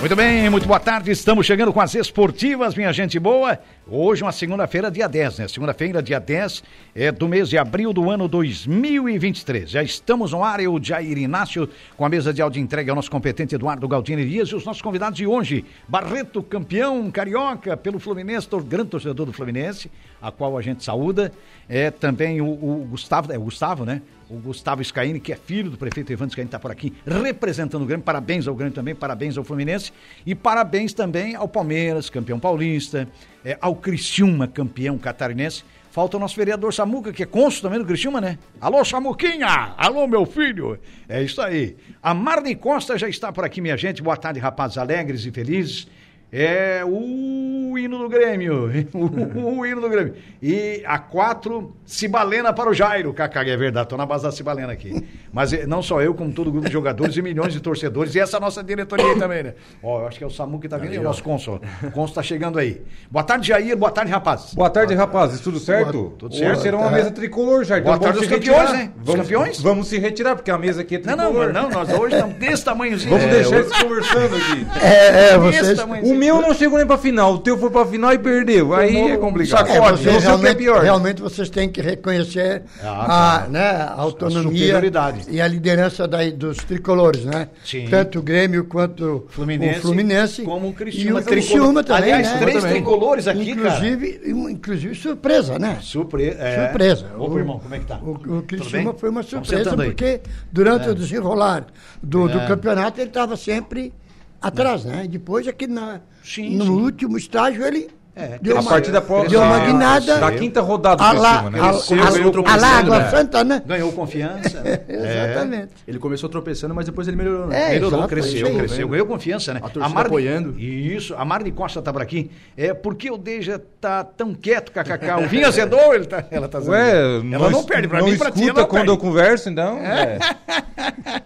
Muito bem, muito boa tarde. Estamos chegando com as esportivas, minha gente boa. Hoje, uma segunda-feira, dia 10, né? Segunda-feira, dia 10 é do mês de abril do ano 2023. Já estamos no ar, eu, Jair Inácio, com a mesa de áudio entregue ao nosso competente Eduardo Galdini Dias e os nossos convidados de hoje. Barreto, campeão carioca pelo Fluminense, grande torcedor do Fluminense, a qual a gente saúda. É também o, o Gustavo, é o Gustavo, né? O Gustavo Scaini, que é filho do prefeito Evandro Scaini, está por aqui representando o Grêmio. Parabéns ao Grêmio também, parabéns ao Fluminense e parabéns também ao Palmeiras, campeão paulista, é, ao Criciúma, campeão catarinense. Falta o nosso vereador Samuca, que é cônsul também do Criciúma, né? Alô, Samuquinha! Alô, meu filho! É isso aí. A Marne Costa já está por aqui, minha gente. Boa tarde, rapazes alegres e felizes. É o hino do Grêmio. O, o hino do Grêmio. E a quatro, Cibalena para o Jairo. Cacá, é verdade, tô na base da Cibalena aqui. Mas eh, não só eu, como todo o grupo de jogadores e milhões de torcedores. E essa nossa diretoria aí também, né? Ó, eu acho que é o Samu que tá vindo aí, o nosso cônsul. O cônsul tá chegando aí. Boa tarde, Jair. Boa tarde, rapazes. Boa tarde, rapazes. Tudo certo? Boa, tudo certo. Hoje será uma mesa tricolor, Jair. Boa então tarde, os campeões, né? Os vamos, campeões? Vamos se retirar, porque a mesa aqui é tricolor. Não, não, não nós hoje estamos desse tamanhozinho. Vamos é, deixar eles conversando aqui. É, é, vocês... O meu não chegou nem pra final. O teu foi pra final e perdeu. Aí é complicado. É, você realmente, é pior. realmente vocês têm que reconhecer ah, a, né, a autonomia a e a liderança da, dos tricolores, né? Sim. Tanto o Grêmio quanto Fluminense, o Fluminense. Como o Criciúma. E o Criciúma também, Aliás, né? três tricolores aqui, inclusive, cara. Inclusive surpresa, né? Surpre é. Surpresa. Ô, irmão, como é que tá? O, o Criciúma foi uma surpresa porque durante é. o desenrolar do, do é. campeonato ele estava sempre atrás, né? Depois aqui na, sim, no sim. último estágio ele é, deu a uma, partir da, deu uma guinada. Da quinta rodada do Criciúma, né? A, a, a, Água né? Santa, né? Ganhou confiança. Né? Exatamente. Ele começou tropeçando, mas depois ele melhorou. Né? É, melhorou, exato, cresceu, é cresceu, ganhou confiança, né? A torcida a Mar... apoiando. Isso, a Marne Costa tá por aqui. É, por que o Deja tá tão quieto, kkk? O vinho azedou, ele tá, ela tá Ué, ela não, não perde pra não mim, pra ti, não quando perde. eu converso, então. É.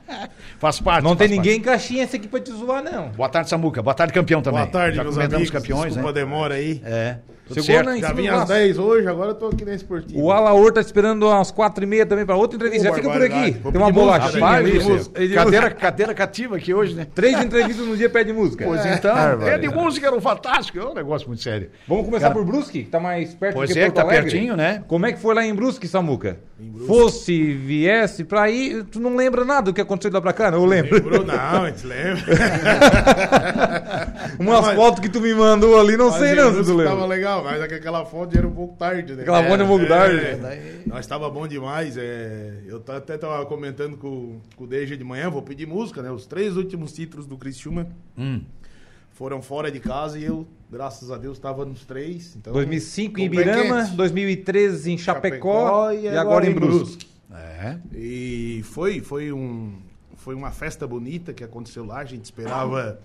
Faz parte. Não faz tem ninguém em caixinha esse aqui pra te zoar, não. Boa tarde, Samuca. Boa tarde, campeão também. Boa tarde, Já meus amigos. campeões, Desculpa né? a demora aí. É. Tudo Chegou certo. Já vim às 10 hoje, agora eu tô aqui na esportiva. O Alaor tá esperando às 4 e meia também pra outra entrevista. Já fica por aqui. Tem uma bolachinha ali. Cadeira, cadeira cativa aqui hoje, né? Três entrevistas no dia pede música. Pois é. então. É de música, era um fantástico. É um negócio muito sério. Vamos começar Cara, por Brusque, que tá mais perto pois do que é, Porto tá Alegre. pertinho, né? Como é que foi lá em Brusque, Samuca? Fosse, viesse pra aí, tu não lembra nada do que aconteceu lá pra cá, não? Eu lembro. Lembrou, não, a gente lembra. Umas fotos que tu me mandou ali, não sei não se tu lembra. Tava legal, mas aquela foto era um pouco tarde, né? Aquela foto era um pouco tarde. É, nós estava bom demais. É, eu até tava comentando com, com o Deja de manhã, vou pedir música, né? Os três últimos títulos do Criciúma hum. Foram fora de casa e eu, graças a Deus, estava nos três. Então, 2005 em Ibirama, 2013 em Chapecó, Chapecó e, agora, agora em Brusque. É. E foi, foi, um, foi uma festa bonita que aconteceu lá. A gente esperava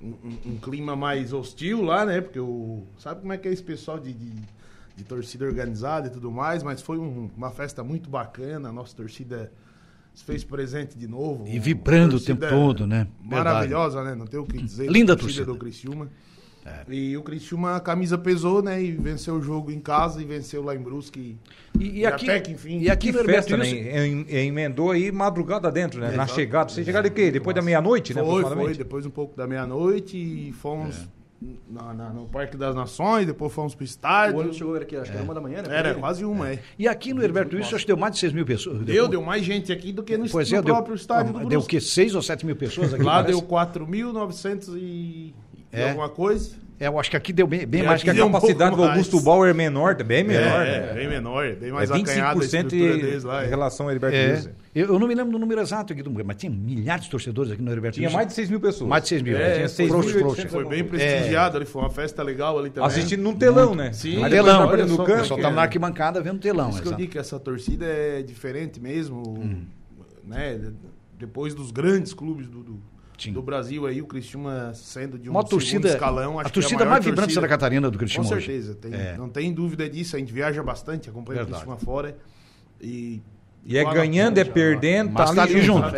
um, um, clima mais hostil lá, né? Porque o. Sabe como é que é esse pessoal de, de, de torcida organizada e tudo mais? Mas foi um, uma festa muito bacana. A nossa torcida se fez presente de novo. E vibrando o tempo todo, né? Maravilhosa, Verdade. né? Não tem o que dizer. Linda torcida, torcida do Criciúma. É. E o Criciúma, a camisa pesou, né? E venceu o jogo em casa e venceu lá em Brusque. E, e, e aqui, até que, enfim... E aqui festa, né? Emendou aí madrugada dentro, né? Na chegada. Vocês chegaram de quê? Depois Nossa. da meia-noite, né? Foi, foi. Depois um pouco da meia-noite e fomos... É. Na, na, no Parque das Nações, depois fomos pro estádio. O ônibus chegou aqui, acho que era uma da manhã, né? Era quase uma, é. E aqui no Herberto Wilson, acho que deu mais de 6 mil pessoas. Deu, deu mais gente aqui do que no, pois no é, próprio deu, estádio do Deu o quê? 6 ou 7 mil pessoas aqui? Lá parece? deu 4.900 e, é. e alguma coisa. É, eu acho que aqui deu bem, bem mais que a capacidade um do Augusto Bauer é menor, bem menor. É, né? bem menor, bem mais é 25% deles lá, em relação ao Heriberto é. Eu, eu, não me lembro do número exato aqui do mas tinha milhares de torcedores aqui no Heriberto Tinha mais de 6 mil pessoas. Mais de 6 mil. É, tinha 6 mil, frouxo, Foi bem prestigiado ali, foi uma festa legal ali também. Assistindo num telão, né? Sim, Mas telão. Olha no campo. Só tava na arquibancada vendo telão. Isso que eu digo que essa torcida é diferente mesmo, hum. né? Depois dos grandes clubes do, do Sim. do Brasil aí, o Criciúma sendo de um Uma torcida, escalão. Acho a torcida é a mais vibrante torcida. Santa Catarina do Criciúma Com certeza, tem, é. não tem dúvida disso. A gente viaja bastante, acompanha Verdade. o Criciúma fora. E E é ganhando, é perdendo, tá, tá ali junto.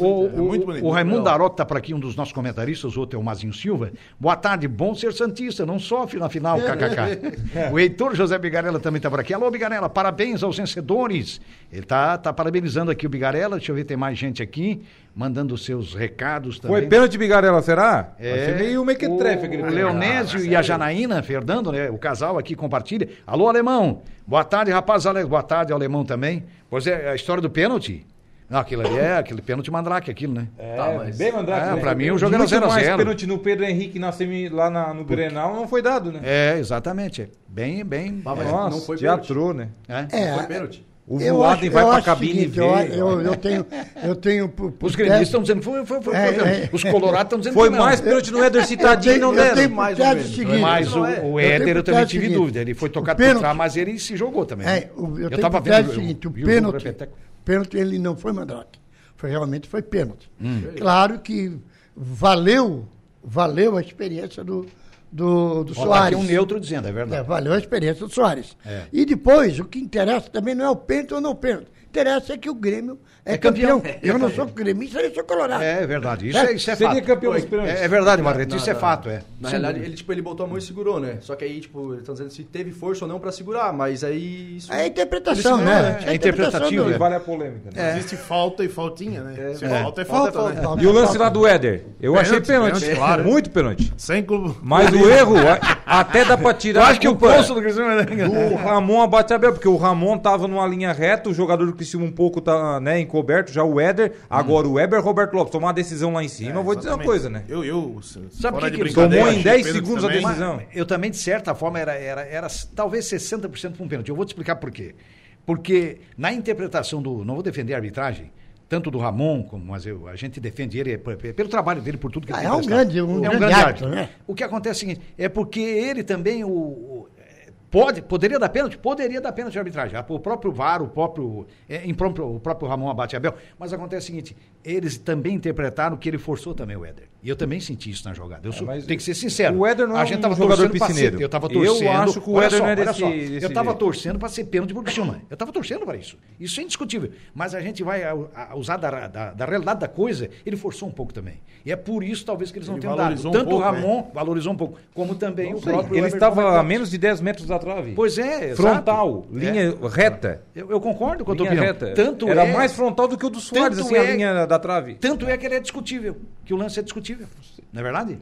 O, o, o, o Raimundo Darotto tá por aqui, um dos nossos comentaristas, o Mazinho Silva. Boa tarde, bom ser Santista, não sofre na final, kkk. o Heitor José Bigarella também tá por aqui. Alô, Bigarella, parabéns aos vencedores. Ele tá, tá parabenizando aqui o Bigarella, deixa eu ver, tem mais gente aqui mandando seus recados também. Foi pênalti Bigarella, será? É, meio mequetrefe aquele O Leonésio ah, e a Janaína Fernando, né? O casal aqui compartilha. Alô, Alemão. Boa tarde, rapaz. Boa tarde, Alemão também. Pois é, a história do pênalti. Não, aquilo ali é aquele pênalti mandrake, aquilo, né? É, tá, mas... bem mandrake. É, né? pra mim o jogo era 0x0. mais pênalti no Pedro Henrique na semi, lá na, no Porque... Grenal não foi dado, né? É, exatamente. Bem, bem... Mas, Nossa, não foi teatrou, né? É, é, não foi pênalti. O Voaden vai para a cabine seguinte, e vê. Eu, eu, tenho. Eu tenho por, por Os gremistas estão dizendo que foi, foi, foi, é, foi é, Os colorados estão dizendo foi que Foi mais pênalti no Éder Citadinho não deram. Eu mais ou menos. Seguinte, mas o, o Éder eu também tive dúvida. Ele foi tocado por trás, mas ele se jogou também. É, eu, eu estava vendo. o seguinte: o pênalti, pênalti ele não foi mandrake. Foi, realmente foi pênalti. Hum. Claro que valeu, valeu a experiência do, do, do Soares. Aqui um neutro dizendo, é verdade. É, valeu a experiência do Soares. É. E depois, o que interessa também não é o pênalti ou não pênalti interessa é que o Grêmio é, é campeão. campeão. Eu não sou gremista, eu sou colorado. É, é verdade. Isso é, isso é Seria fato. campeão É, é verdade, Marreto. Isso é fato, é. Na realidade, ele, tipo, ele botou a mão e segurou, né? Só que aí, tipo, eles estão dizendo se teve força ou não pra segurar, mas aí. Isso... É interpretação, né? É, é interpretativo. Do... Vale a polêmica. Né? É. Existe falta e faltinha, né? É. Se falta é falta, falta, né? falta, E o lance lá do Éder? Eu pênalti, achei pênalti. pênalti claro. Muito pênalti. Sem clube. Mas o erro, até dá pra tirar. Eu acho que o poço do Criciúma. O Ramon abate a Bel, porque o Ramon tava numa linha reta, o jogador do Criciúma um pouco tá né, encoberto, já o Éder. Agora o Weber Roberto Lopes tomar uma decisão lá em cima, é, eu vou dizer uma coisa, né? Eu, eu, Sabe que, que ele tomou em 10 segundos também, a decisão? Eu também, de certa forma, era, era, era talvez 60% para um pênalti. Eu vou te explicar por quê. Porque na interpretação do. Não vou defender a arbitragem, tanto do Ramon, como mas eu, a gente defende ele pelo trabalho dele, por tudo que ah, ele é um grande, um, é um grande árbitro, né? O que acontece é o seguinte, é porque ele também, o, Pode, poderia dar pênalti? Poderia dar pênalti de arbitragem. O próprio VAR, o próprio, é, o próprio Ramon Abate Abel. Mas acontece o seguinte: eles também interpretaram que ele forçou também o Éder. E eu também senti isso na jogada. Eu é, sou, tem que ser sincero. O Éder não a é gente é um tava jogador piscineiro. eu estava torcendo. Eu acho que o Éder não é desse, desse Eu estava torcendo para ser pênalti pro Criciúma. Eu estava torcendo para isso. Isso é indiscutível. Mas a gente vai a, a usar da, da, da, realidade da coisa, ele forçou um pouco também. E é por isso, talvez, que eles não ele tenham dado. Tanto um pouco, o Ramon né? valorizou um pouco, como também não o próprio Ele estava a menos de 10 metros da trave. Pois é, Frontal, linha é. reta. Eu, eu, concordo com a tua linha opinião. Reta. Tanto Era é, mais frontal do que o do Soares, assim, é, a linha da trave. Tanto é que ele é discutível, que o lance é discutível. Não é verdade?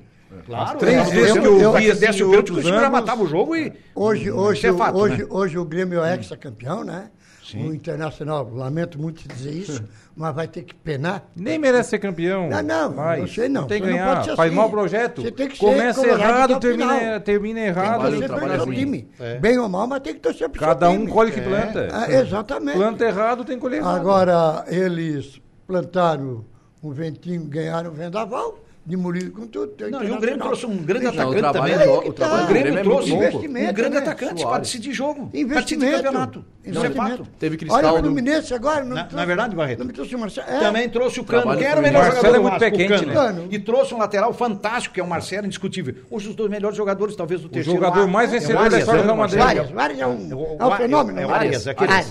Claro. As três é, vezes que eu, eu vi assim, o outros anos, matava o jogo e... Hoje, hoje, é fato, hoje, né? hoje o Grêmio é ex-campeão, né? Sim. O Internacional, lamento muito dizer isso, mas vai ter que penar. Nem merece ser campeão. Não, não, mas não sei não. Tem que ganhar, faz assim. mau projeto. Você tem que Começa errado, termina, termina errado. Tem que torcer pelo seu time. É. Bem ou mal, mas tem que torcer pro Cada seu um colhe que planta. É. exatamente. Planta errado, tem que colher errado. Agora, eles plantaram um ventinho, ganharam um vendaval de Murilo com tudo. Não, e o Grêmio trouxe um grande não, atacante o também. É, o, trabalho o Grêmio é trouxe um grande né? atacante para decidir jogo. Investimento. de campeonato. É fato. Teve Cristal. Olha o Fluminense agora. Não, na, na verdade, Barreto. Não me trouxe o Marcelo. É. Também trouxe o Cano, que era o melhor Marcelo jogador é muito pé quente, né? E trouxe um lateral fantástico, que é o Marcelo, indiscutível. Hoje os dois melhores jogadores, talvez, do terceiro. O jogador mais vencedor da história do Real Madrid. Várias, várias é um, é fenômeno. É várias,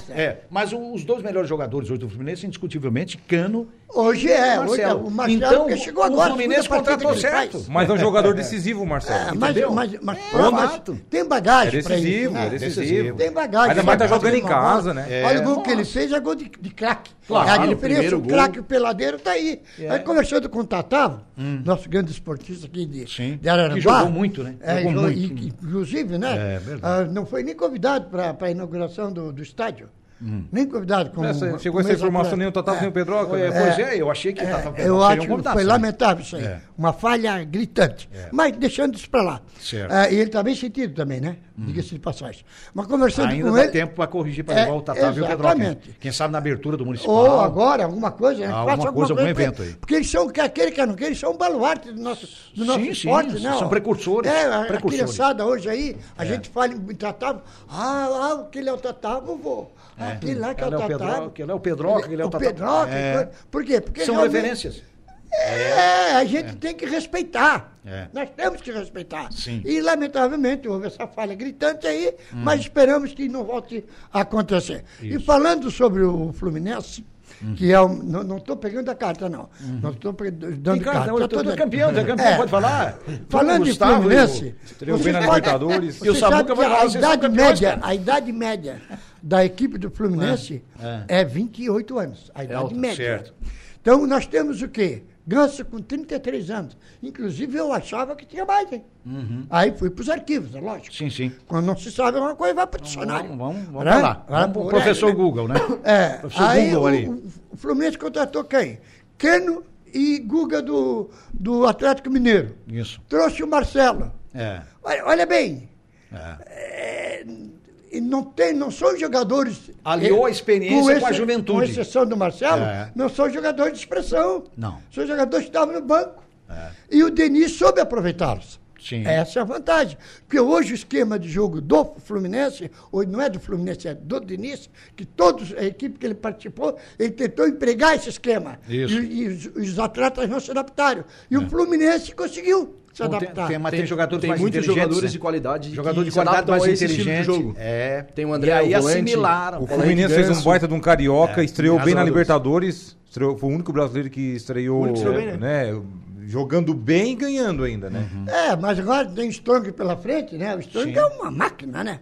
é. Mas os dois melhores jogadores hoje do Fluminense, indiscutivelmente, Cano Hoje é. Hoje é. O Marcelo, então, chegou agora. O Fluminense contratou certo. Mas é um jogador decisivo, Marcelo. mas, mas, mas, mas, tem bagagem. É decisivo, é decisivo. Tem bagagem. Ainda mais tá jogando em casa, né? Olha o gol que ele fez, é gol de, de craque. Claro, a diferença, o craque peladeiro tá aí. É. Aí conversando com o Tatavo, hum. nosso grande esportista aqui de, Sim. de Araranguá. Que jogou muito, né? É, jogou muito. E, inclusive, né? É, ah, não foi nem convidado para a inauguração do, do estádio. Hum. Nem convidado. Como, essa, chegou essa informação nem o Tatá é, nem o Pedroca? É, pois é, eu achei que é, Tatá Eu acho que foi lamentável isso aí. É. Uma falha gritante. É. Mas deixando isso para lá. Certo. É, e ele está bem sentido também, né? Hum. Diga-se de passagem. Mas conversando Ainda com dá ele. tempo para corrigir para levar o Tatá e o Pedroca. Quem sabe na abertura do municipal. Ou agora, alguma coisa. Né? Alguma, alguma coisa, algum evento aí. Porque eles são, aquele que não quer, eles são um baluarte do nosso, do nosso sim, esporte, sim, né? São precursores. É, a, precursores. a criançada hoje aí, a gente fala em Tatá. Ah, ah, aquele é o Tatá, vovô. Aquele lá que é o Tatá. Pedroca, ele é o Pedroca, é o, o Pedroca. É. Por quê? Porque São referências. É, a gente tem que respeitar. É. Nós temos que respeitar. Sim. E, lamentavelmente, houve essa falha gritante aí, mas esperamos que não volte a acontecer. E falando sobre o Fluminense, que é um, não estou pegando a carta, não. Não estou dando carta. cara, não, tu é dando- campeão, é campeão, É. pode falar. Falando Gustavo, Fluminense, você. E o Você Samuca sabe que vai falar, a idade média, a idade média da equipe do Fluminense É. é, 28 anos. A idade alta, média. certo. Então nós temos o quê? Ganso com 33 anos. Inclusive eu achava que tinha mais, hein? Aí fui para os arquivos, é lógico. Uhum. Sim, sim. Quando não se sabe uma coisa, vai para o dicionário. Vamos, vamos, vamos Né? lá. Vamos pro professor? Google, né? É, Professor aí Google o, ali. o- o Fluminense contratou quem? Keno e Guga do, do Atlético Mineiro. Isso. Trouxe o Marcelo. É. Olha, olha bem, é. e não, tem, não são jogadores. Aliou a experiência com com a juventude. Com exceção do Marcelo, É. não são jogadores de expressão. Não. São jogadores que estavam no banco. E o Denis soube aproveitá-los. Sim. Essa é a vantagem. Porque hoje o esquema de jogo do Fluminense, hoje não é do Fluminense, é do Denis, que todos, a equipe que ele participou, ele tentou empregar esse esquema. Isso. É. E, e os, os atletas não se adaptaram. E o Fluminense conseguiu se tem, adaptar. tem, mas tem, jogadores tem mais muitos inteligentes, jogadores né? de qualidade Jogador que de qualidade mais de inteligente. jogo. É. Tem o André, E aí o volante, assimilaram. O Fluminense fez um baita de um carioca, É, estreou bem na. Libertadores. Estreou, foi o único brasileiro que estreou, O único que estreou bem, né? Jogando bem e ganhando ainda, né? Uhum. É, mas agora tem Strong pela frente, né? O Strong é uma máquina, né?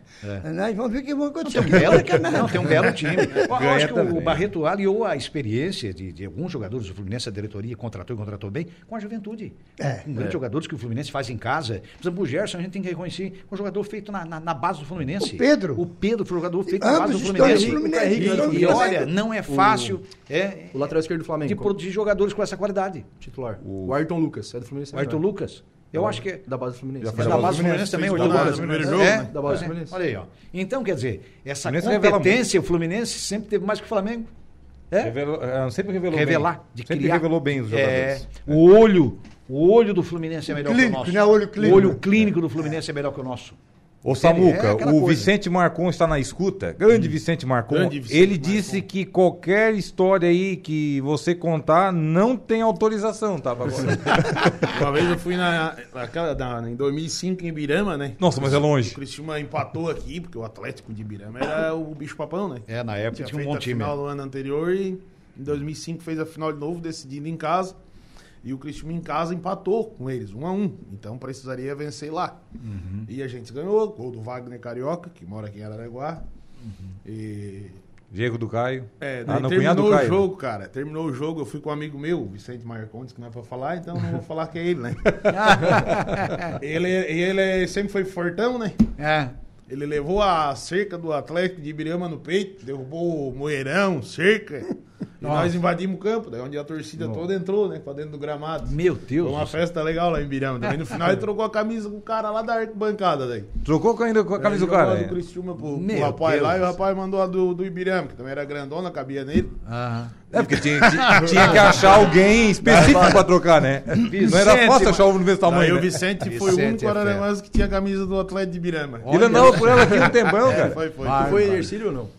Nós vamos ver o que vai acontecer. Tem um belo, né? não, tem um belo time. Eu acho que também. o Barreto aliou a experiência de, de alguns jogadores do Fluminense, a diretoria contratou e contratou bem, com a juventude. É. com grandes jogadores que o Fluminense faz em casa. Por exemplo, o Gerson, a gente tem que reconhecer, um jogador feito na, na, na base do Fluminense. O Pedro. O Pedro foi um jogador feito na base do Fluminense. do Fluminense. E, do e Fluminense. olha, não é fácil é, O lateral esquerdo do Flamengo. de produzir jogadores com essa qualidade. Titular. O Ayrton Lucas, é do Fluminense. O né? Lucas. Eu acho que é. Da base do Fluminense. É da base do Fluminense também, o Lucas. É? Da base do é. Fluminense. Olha aí, ó. Então, quer dizer, essa competência, o Fluminense sempre teve mais que o Flamengo. É? Revelou- é, sempre revelou revelar, bem. de sempre criar. revelou bem os É, jogadores. o olho, o olho do Fluminense é melhor Clínico, que o nosso. né? Olho clínico. O olho clínico do Fluminense é melhor que o nosso. Ô Samuca, É o coisa. Vicente Marcon está na escuta. Grande Vicente Marcon. Grande Vicente ele Marcon. disse que qualquer história aí que você contar não tem autorização, tá? Uma vez eu fui na, naquela, na- em 2005 em Ibirama, né? Nossa, mas é longe. O Criciúma empatou aqui, porque o Atlético de Ibirama era o bicho papão, né? É, na época tinha um feito bom a time. final do ano anterior e em 2005 fez a final de novo, decidindo em casa. E o Criciúma em casa empatou com eles, um a um. Então precisaria vencer lá. Uhum. E a gente ganhou, gol do Wagner Carioca, que mora aqui em Araranguá. E Diego do Caio. é, ah, não, terminou o jogo, cara. Terminou o jogo, eu fui com um amigo meu, Vicente Marcondes, que não é pra falar, então não vou falar que é ele, né? ele, ele sempre foi fortão, né? É. Ele levou a cerca do Atlético de Ibirama no peito, derrubou o moeirão, cerca. E nós invadimos o campo, daí onde a torcida toda entrou, né? Pra dentro do gramado. Meu Deus. Foi uma do festa legal lá em Ibirama. Daí no final ele trocou a camisa com o cara lá da arquibancada daí. Trocou ainda com a camisa do cara. a é. do Criciúma pro, pro rapaz lá e o Deus. rapaz mandou a do, do Ibirama, que também era grandona, cabia nele. Aham. É, porque tinha, tinha- tinha que achar alguém específico pra trocar, né? não era Vicente, fácil achar o do mesmo tamanho. o né? Vicente foi o Vicente único é que tinha a camisa do Atlético de Ibirama. Ele andava por ela aqui um tempão, É, cara. foi, foi. Vai. Foi Ercílio ou não?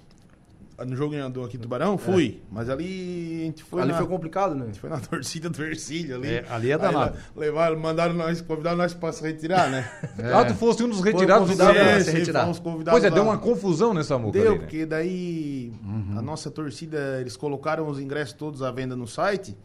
No jogo em andou aqui em Tubarão? Fui. Mas ali a gente foi Ali na... foi complicado, né? Foi na torcida do Ercílio ali. É, ali é Aí danado. lá- Levaram, mandaram nós, convidaram nós pra se retirar, né? Ah, tu fosse um dos retirados do É, se retirar. Pois é, deu uma confusão nessa muca Deu, ali, né? porque daí a nossa torcida, eles colocaram os ingressos todos à venda no site.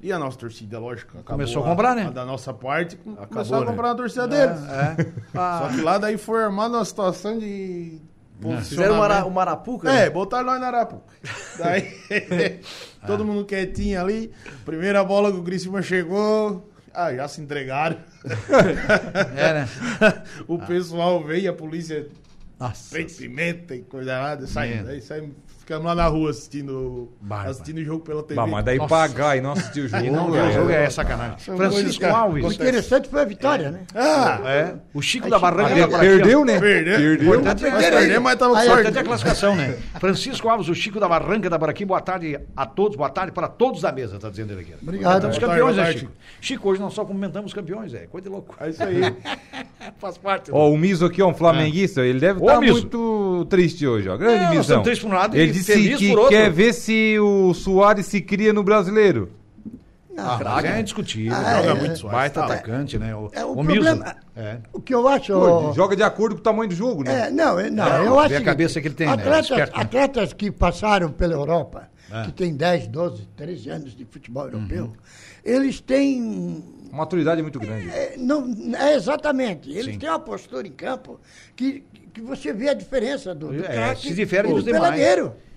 E a nossa torcida, lógico, acabou Começou a comprar, né? da nossa parte, começou Acabou, a né? comprar a torcida deles. É. Só que lá daí foi armada uma situação de. Fizeram posicionamento. o Marapuca? É, né? botaram nós na Arapuca. Daí, todo mundo quietinho ali. Primeira bola que o Criciúma chegou. Ah, já se entregaram. É, né? o pessoal veio, a polícia Nossa. fez pimenta e coisa nada. Medo. Daí saímos, ficamos lá na rua assistindo, Bárbaro. assistindo o jogo pela TV. Bah, mas daí Nossa. pagar e não assistir o jogo. E não, cara. o jogo é sacanagem. São Francisco cara. O Alves. interessante foi a vitória, né? Ah, É. O Chico da Barranca Per- tá por aqui, ó. Perdeu, né? perdeu. Importante é Mas que- perdeu, mas tava com Aí, sorte. Importante é a classificação, né? Francisco Alves, o Chico da Barranca da Baraqui, boa tarde a todos, boa tarde para todos da mesa, tá dizendo ele aqui. Obrigado. Os campeões, tarde, né. Chico? Chico, hoje nós só cumprimentamos os campeões, é coisa de louco. É isso aí. Faz parte. Ó, o Miso aqui, ó, um flamenguista, ele deve estar Miso. muito triste hoje, ó. Grande É, Misão. Ele feliz que quer ver se o Soares se cria no brasileiro. Ah, mas é indiscutível. Ah, joga é. muito suave. Baita Tá. atacante, né? O, É, o o problema-. É. O que eu acho. Pô, joga de acordo com o tamanho do jogo, né? É, não, é- não, É, eu acho a que cabeça que ele tem, né? atletas, Esperto, né? atletas que passaram pela Europa, É. que tem 10, 12, 13 anos de futebol europeu, Uhum. eles têm A maturidade é muito grande. é, não, é exatamente. Eles Sim. têm uma postura em campo que, que você vê a diferença do, do É, craque se difere do dos demais.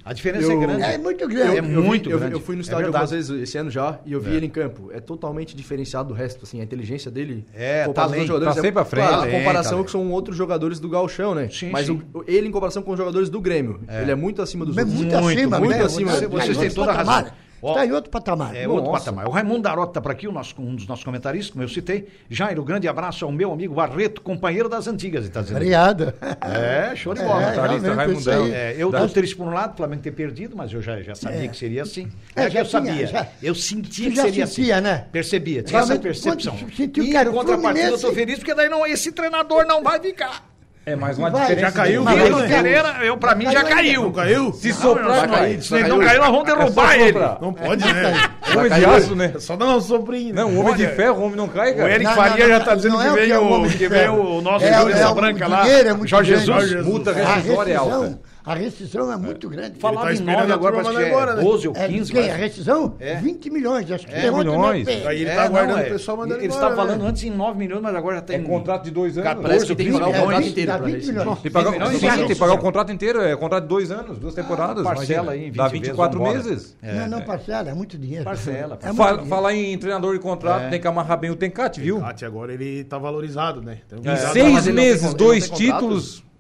A diferença Eu- é grande. É muito grande. É Eu vi- muito eu, grande. Eu fui no É estádio verdade. algumas vezes esse ano já e eu vi É. ele em campo. É totalmente diferenciado do resto, assim, a inteligência dele. É, talento. dos jogadores Tá sempre à frente. Claro, a comparação talento. que são outros jogadores do Galchão, né? Sim, Mas sim. o- ele em comparação com os jogadores do Grêmio, ele é muito acima dos Mas outros. muito, Muito, acima, muito né? acima. Está em Vocês têm toda a razão. Está em outro patamar. É outro patamar. O Raimundo Darota está por aqui, o nosso, um dos nossos comentaristas, como eu citei. Jairo, grande abraço ao meu amigo Barreto, companheiro das antigas, está dizendo. Obrigado. É, show de bola. É, Comentarista realmente, isso Raimundão. aí. É, eu tô triste por um lado, o Flamengo ter perdido, mas eu já, já sabia É. que seria assim. É, É, que eu sabia. já- eu sentia Você que já seria sentia, assim. né? Percebia, tinha essa percepção. sentiu e que era em contrapartida, eu tô Fluminense- feliz, porque daí não, esse treinador não vai ficar. É, mas uma Vai, diferença. já caiu, né? Pereira, eu, pra mim, já Caiu caiu. Não caiu? Se soprar, Não, cair. Se ele não caiu, nós vamos derrubar É ele. Não pode, né? Homem de aço, né? Só dar um soprinho. Não, o homem de ferro, o homem não cai, O cara. Eric Não, Faria já tá dizendo que é o vem que é o o, o nosso É, Juiz é, da o Branca lá, Jorge. Jesus. Multa A rescisória é rescisão, alta. A rescisão é muito grande. Falava tá em esperando 9 a agora, parece que é embora, né? 12 ou É, 15. quem? A rescisão? É. 20 milhões, acho que É, tem ontem, milhões. né? Aí ele É, tá não, aguardando é. o pessoal mandando Ele estava falando né? antes em 9 milhões, mas agora tem... É contrato de dois anos. Parece que tem que pagar o É, contrato 20, inteiro dá pra 20 esse. milhões. Tem que pagar, Milhões, sim, tem que pagar o contrato inteiro, é contrato de dois anos, duas temporadas. parcela aí em 20 Dá vezes, 24 vambora. meses. Não, não, parcela, é muito dinheiro. Parcela, É. Falar em treinador de contrato, É. tem que amarrar bem o Tencate, viu? Cate agora ele tá valorizado, né? Em mas seis meses, dois não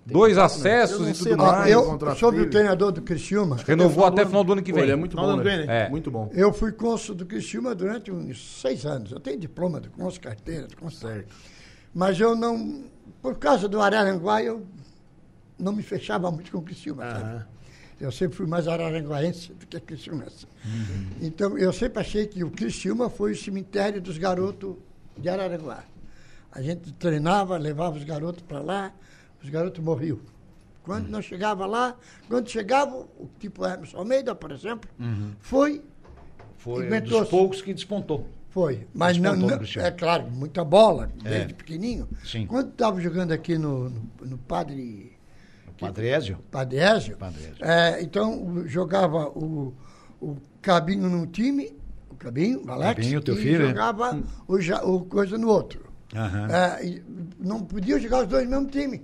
tem dois acessos e tudo mais. eu, sobre o treinador do Criciúma, Renovou até final do ano que Pô, ele é vem. muito bom, né? vem, né? É. Muito bom. eu fui cônsul do Criciúma durante uns seis anos. Eu tenho diploma de cônsul, carteira de cônsul. Mas eu não, por causa do Araranguá, eu não me fechava muito com o Criciúma, sabe? Eu sempre fui mais araranguaense do que criciumense. Então, eu sempre achei que o Criciúma foi o cemitério dos garotos de Araranguá. A gente treinava, levava os garotos para lá, os garotos morriam. Quando nós chegava lá, quando chegava, o tipo Hermes Almeida, por exemplo, foi, Foi um dos poucos que despontou. foi. Mas não, Despontou no não- Criciúma. é claro, muita bola, É. desde pequenininho. Sim. Quando estava jogando aqui no, no, no Padre Padrésio. Padésio. Padésio. É, então, o- jogava o, o Cabinho num time, o Cabinho, o Alex, Cabinho, teu e filho, é? jogava o, Ja- o coisa no outro. Aham. É, não podia jogar os dois no mesmo time,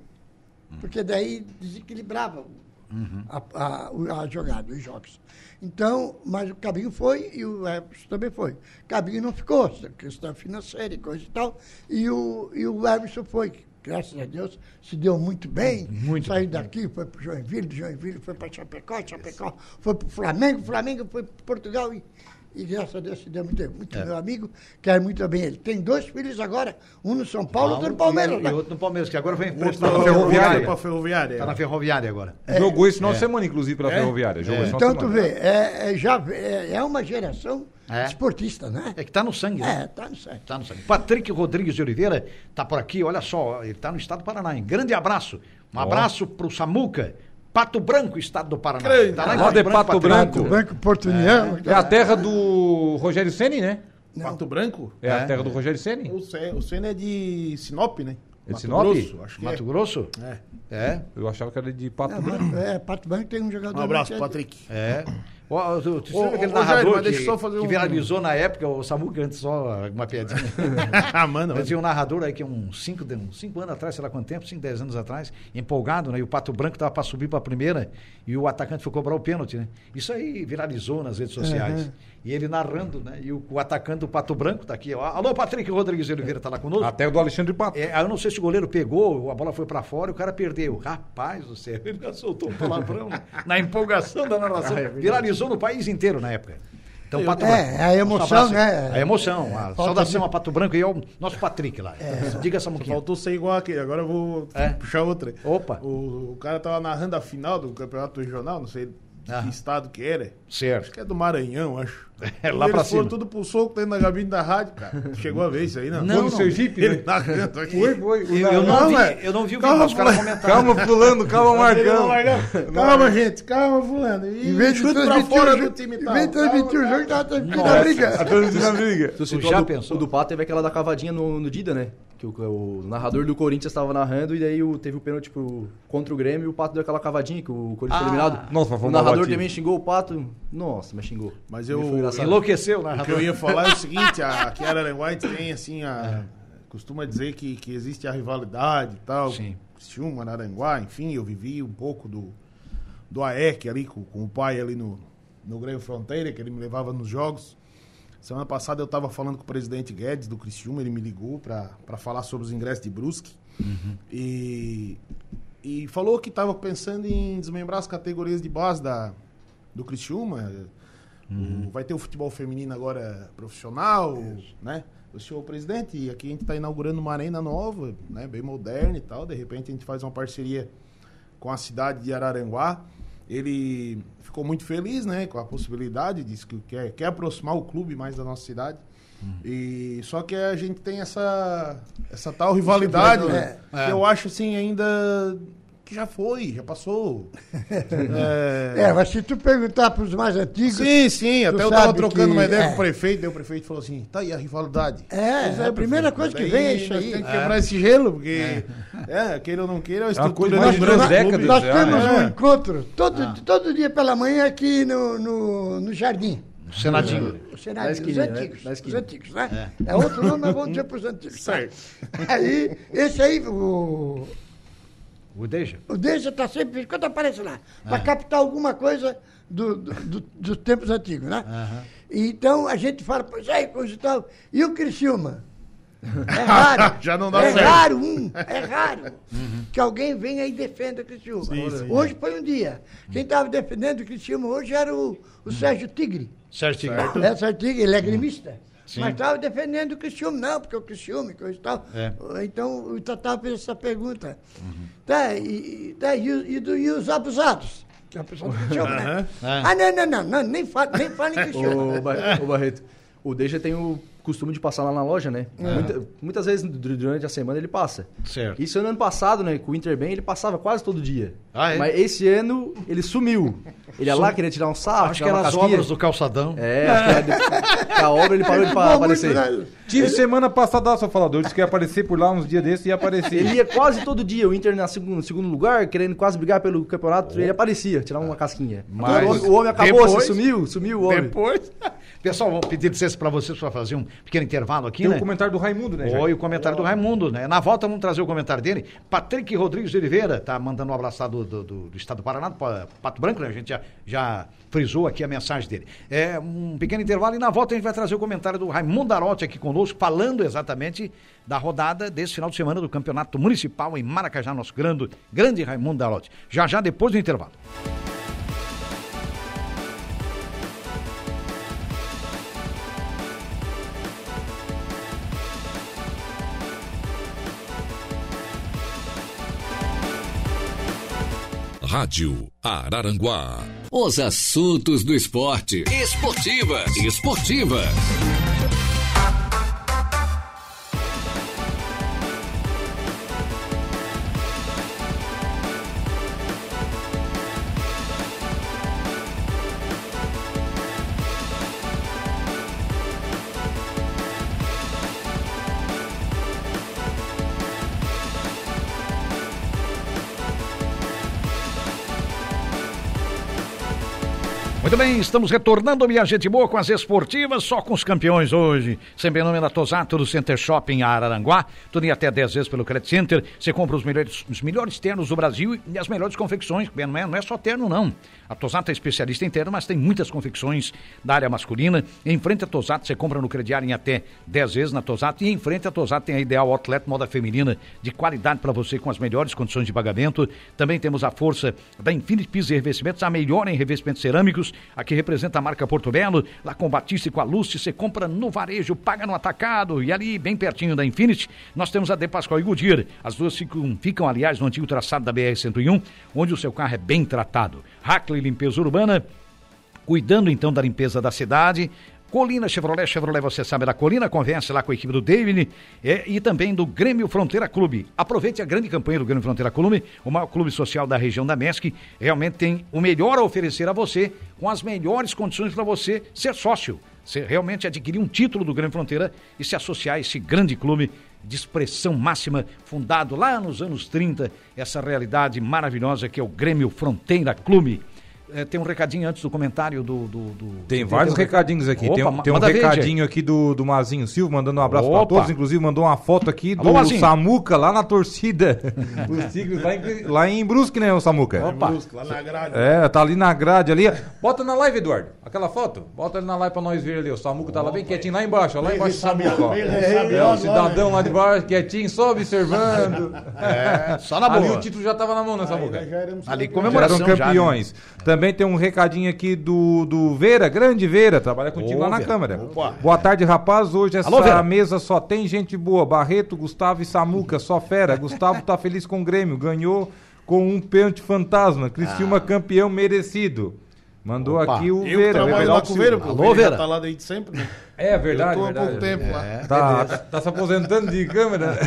porque daí desequilibrava Uhum. a, a, a jogada, os jogos. Então, mas o Cabinho foi e o Everson também foi. Cabinho não ficou, questão financeira e coisa e tal, e o, e o Everson foi. Graças a Deus, se deu muito bem. Muito Saiu bem. daqui, foi para Joinville, do Joinville foi para Chapecó, Chapecó foi para o Flamengo, Flamengo foi para Portugal e, e graças a Deus se deu muito. Muito É. meu amigo, quero muito bem ele. Tem dois filhos agora, um no São Paulo, outro no Palmeiras. E, né? e outro no Palmeiras, que agora foi emprestado na ferroviária. Pra ferroviária. Está na Ferroviária agora. Jogou esse final de semana, inclusive, pela É? Ferroviária. Jogou esse final Então, tu vê, é, é, já, é, é uma geração É. esportista, né? É que está no sangue, né? É, tá no certo. Tá no sangue. Patrick Rodrigues de Oliveira está por aqui, olha só, ele está no estado do Paraná. Hein? Grande abraço. Um abraço para o Samuca, Pato Branco, estado do Paraná. Grande. Tá lá em Lá de Pato Patrick. Branco. O Banco Porto União. É a terra do Rogério Ceni, né? Pato Branco? É, É. a terra do Rogério Ceni. O Senna é de Sinop, né? É de Mato Sinop? Grosso, acho que Mato é. Grosso? É. É. Eu achava que era de Pato É, Branco. é, Pato Branco tem um jogador. Um abraço, é- Patrick. É. Ó, tu, tu Ô, aquele ô, Jair, narrador deixa que, fazer que um- viralizou na época, o Samuca, antes só uma piadinha. mano. Mas tinha um narrador aí que uns 5 uns cinco anos atrás, sei lá quanto tempo, 5, 10 anos atrás, empolgado, né? E o Pato Branco estava para subir para a primeira e o atacante foi cobrar o pênalti, né? Isso aí viralizou nas redes sociais. Uhum. E ele narrando, né? E o, o atacante do Pato Branco tá aqui, ó. Alô, Patrick Rodrigues Oliveira tá lá conosco. A terra do Alexandre Pato. É, eu não sei se o goleiro pegou, a bola foi para fora e o cara perdeu. Rapaz do céu, ele já soltou um palavrão na empolgação da narração. Ah, é. Viralizou no país inteiro na época. Então, Pato É, Branco. é a emoção, né? A emoção, a Falta saudação de- a Pato Branco e ao nosso Patrick lá. Diga essa muquinha. Faltou ser igual aquele, agora eu vou É. puxar outra. Opa. O, o cara tava narrando a final do campeonato regional, não sei ah. que estado que era. Certo. Acho que é do Maranhão, acho. É lá pra cima. tudo pro soco dentro da gabine da rádio, cara. Chegou a ver isso aí, não? Não, no Sergipe, né? aqui. Foi, foi. Eu, eu, não vi, eu não vi o calma, vídeo, os Calma, fulano, calma, Marcão. Calma, gente, calma, fulano. Em vez de pra fora do time Em vez de transmitir o jogo, tava transmitindo a briga. transmitindo a briga. Tu já pensou? O do Pato teve aquela da cavadinha no, no Dida, né? Que o, o narrador do Corinthians estava narrando e daí o, teve o pênalti pro, contra o Grêmio e o Pato deu aquela cavadinha que o Corinthians ah, foi eliminado. Nossa, o narrador também xingou o Pato. Nossa, mas xingou. Mas eu enlouqueceu, narrador. O que eu ia falar é o seguinte, a Kiara White tem assim a é. costuma dizer que, que existe a rivalidade e tal. Sim. Criciúma, Naranguá, enfim, eu vivi um pouco do do AEC ali com, com o pai ali no no Grêmio Fronteira, que ele me levava nos jogos. Semana passada eu estava falando com o presidente Guedes do Criciúma, ele me ligou para falar sobre os ingressos de Brusque. Uhum. E, e falou que estava pensando em desmembrar as categorias de base da, do Criciúma. Uhum. O, vai ter o futebol feminino agora profissional, Isso. né? O senhor presidente, e aqui a gente está inaugurando uma arena nova, né? Bem moderna e tal. De repente a gente faz uma parceria com a cidade de Araranguá. Ele ficou muito feliz, né, com a possibilidade, disse que quer, quer aproximar o clube mais da nossa cidade. E só que a gente tem essa essa tal rivalidade, né? É. Que eu acho assim ainda que já foi, já passou. é... é, mas se tu perguntar para os mais antigos. Sim, sim, até eu estava trocando que... uma ideia é. com o prefeito, daí o prefeito falou assim: tá aí a rivalidade. É, é a primeira coisa que vem é isso aí. Tem que quebrar é. esse gelo, porque, é. é, queira ou não queira, a estrutura é nós, décadas, nós temos um encontro todo, ah. todo dia pela manhã aqui no, no, no jardim. O Senadinho. O Senadinho, os antigos. Né? Os antigos, né? É. é outro nome, mas vamos dizer para os antigos. Certo. Aí, esse aí, o o Deja? O Deja está sempre, quando aparece lá, ah. para captar alguma coisa do, do, do, dos tempos antigos, né? Uhum. Então a gente fala, pois é, coisa e tal. E o Criciúma? É raro. Já não dá é certo. raro, um, é raro uhum. que alguém venha e defenda o Criciúma. Sim, sim, hoje é. foi um dia. Quem estava defendendo o Criciúma hoje era o, o uhum. Sérgio Tigre. Sérgio Tigre. É, Sérgio Tigre, ele é gremista. Sim. Mas estava defendendo o Criciúma, não, porque o Criciúma, coisa e tal. É. Então o Tatá fez essa pergunta. Uhum. Tá, e, tá, e, e, do, e os abusados? Que é a pessoa do Criciúma, né? Ah, não, não, não, não, nem fala, nem fala em Criciúma. Ô, Barreto, o Deixa tem o costume de passar lá na loja, né? É. Muita, muitas vezes durante a semana ele passa. Certo. Isso ano passado, né? Com o Inter bem, ele passava quase todo dia. Ah, é? Mas esse ano ele sumiu. Ele ia lá, queria tirar um sarro. Acho que eram as obras do calçadão. É, acho que a obra ele parou de aparecer. Tive semana passada só falador, disse que ia aparecer por lá uns dias desses e ia aparecer. Ele ia quase todo dia, o Inter na segundo, segundo lugar, querendo quase brigar pelo campeonato, oh. ele aparecia, tirar uma casquinha. Mas o, homem, o homem acabou, depois, sumiu, sumiu o homem. Depois. Pessoal, vamos pedir licença para vocês para fazer um pequeno intervalo aqui, Tem né? o comentário do Raimundo, né? Oi, o comentário do Raimundo, né? Na volta vamos trazer o comentário dele. Patrick Rodrigues de Oliveira tá mandando um abraço do, do, do, do estado do Paraná, do Pato Branco, né? A gente já, já frisou aqui a mensagem dele. É um pequeno intervalo e na volta a gente vai trazer o comentário do Raimundo Arotti aqui conosco, falando exatamente da rodada desse final de semana do Campeonato Municipal em Maracajá, nosso grande, grande Raimundo Arotti. Já já depois do intervalo. Rádio Araranguá. Os assuntos do esporte. Esportivas. Esportivas. Muito bem, estamos retornando, minha gente boa, com as esportivas, só com os campeões hoje. Sempre em nome da Tosato do Center Shopping Araranguá. Tudo em até 10 vezes pelo Credit Center. Você compra os melhores, os melhores ternos do Brasil e as melhores confecções. Não é, não é só terno, não. A Tosato é especialista em terno, mas tem muitas confecções da área masculina. Em frente à Tosato, você compra no crediário em até 10 vezes na Tosato. E em frente à Tosato tem a Ideal Outlet Moda Feminina de qualidade para você com as melhores condições de pagamento. Também temos a força da Infinity Pisos e Revestimentos, a melhor em revestimentos cerâmicos aqui representa a marca Porto Belo, lá com Batista e com a Lúcia, você compra no varejo, paga no atacado, e ali, bem pertinho da Infinity, nós temos a De Pascoal e Goodyear. As duas ficam, ficam, aliás, no antigo traçado da BR-101, onde o seu carro é bem tratado. Hackley Limpeza Urbana, cuidando então da limpeza da cidade, Colina Chevrolet, Chevrolet, você sabe da Colina, converse lá com a equipe do David é, e também do Grêmio Fronteira Clube. Aproveite a grande campanha do Grêmio Fronteira Clube, o maior clube social da região da MESC. Realmente tem o melhor a oferecer a você, com as melhores condições para você ser sócio. Você realmente adquirir um título do Grêmio Fronteira e se associar a esse grande clube de expressão máxima, fundado lá nos anos 30, essa realidade maravilhosa que é o Grêmio Fronteira Clube. É, tem um recadinho antes do comentário do. do, do tem do vários recadinhos aqui. Opa, tem, um, tem um recadinho aqui do, do Mazinho Silva, mandando um abraço para todos. Inclusive, mandou uma foto aqui do Alô, Samuca lá na torcida. Os Tigres lá em, lá em Brusque, né, o Samuca? Opa. Brusque, lá na grade. É, tá ali na grade ali. Bota na live, Eduardo. Aquela foto. Bota ali na live para nós ver ali. O Samuca tá lá bem quietinho, lá embaixo. Ó, lá embaixo o Samuca, ó. É, o cidadão lá de baixo, quietinho, só observando. É, só na boa. Ali o título já tava na mão, né, Samuca? Ali comemoração. Já eram campeões. Já, né? Também tem um recadinho aqui do, do Veira, grande Veira, trabalha contigo Ô, lá na Vera. Câmara. Opa. Boa tarde, rapaz. Hoje essa Alô, mesa só tem gente boa. Barreto, Gustavo e Samuca, só fera. Gustavo tá feliz com o Grêmio, ganhou com um pênalti fantasma. Cristilma ah. campeão merecido. Mandou Opa. aqui o eu Vera. trabalho lá com o Vera, porque Alô, Vera tá lá desde sempre, né? É verdade. Eu tô há pouco tempo é, lá. Tá, tá, tá, se aposentando de câmera.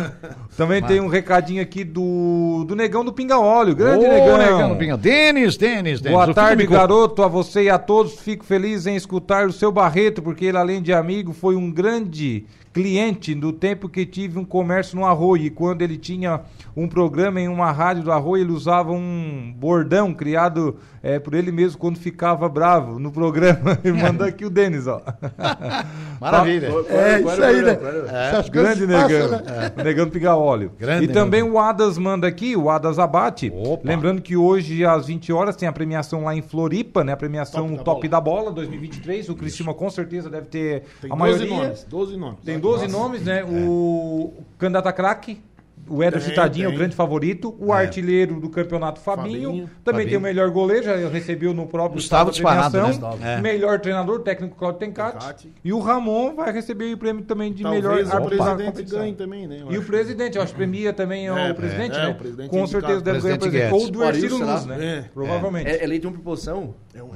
Também Mas... tem um recadinho aqui do, do Negão do Pinga Óleo. Grande Ô, Negão. Negão do Pinga. Denis, Denis, Denis. Boa tarde, garoto. A você e a todos. Fico feliz em escutar o seu Barreto, porque ele, além de amigo, foi um grande cliente do tempo que tive um comércio no Arroio. E quando ele tinha um programa em uma rádio do Arroio, ele usava um bordão criado é, por ele mesmo quando ficava bravo no programa. E mandou aqui o Denis, ó. Maravilha. É, isso aí, né? É. Grande negão. Né? É. Negão pigar óleo. Grande e também o Adas manda aqui, o Adas Abate. Opa. Lembrando que hoje, às 20 horas, tem a premiação lá em Floripa, né? A premiação Top, Top da, Bola. da, Bola 2023. O Cristina com certeza deve ter tem a 12 maioria. Nomes, 12 nomes. Tem 12 Nossa. nomes, né? É. O candidato a craque o Éder Citadinho é o grande favorito. O é. artilheiro do campeonato, Fabinho. Fabinho. Também Fabinho. tem o melhor goleiro, já recebeu no próprio Gustavo disparado, né? É. Melhor treinador, técnico Claudio Tencati. Tencati. E o Ramon vai receber o prêmio também de Talvez melhor árbitro da competição. Ganhe também, né? E o presidente, eu acho que premia também é, o presidente, né? O presidente Com certeza deve ganhar o presidente. Ou do Ercílio Luz, né? Provavelmente. É, lei de uma proporção.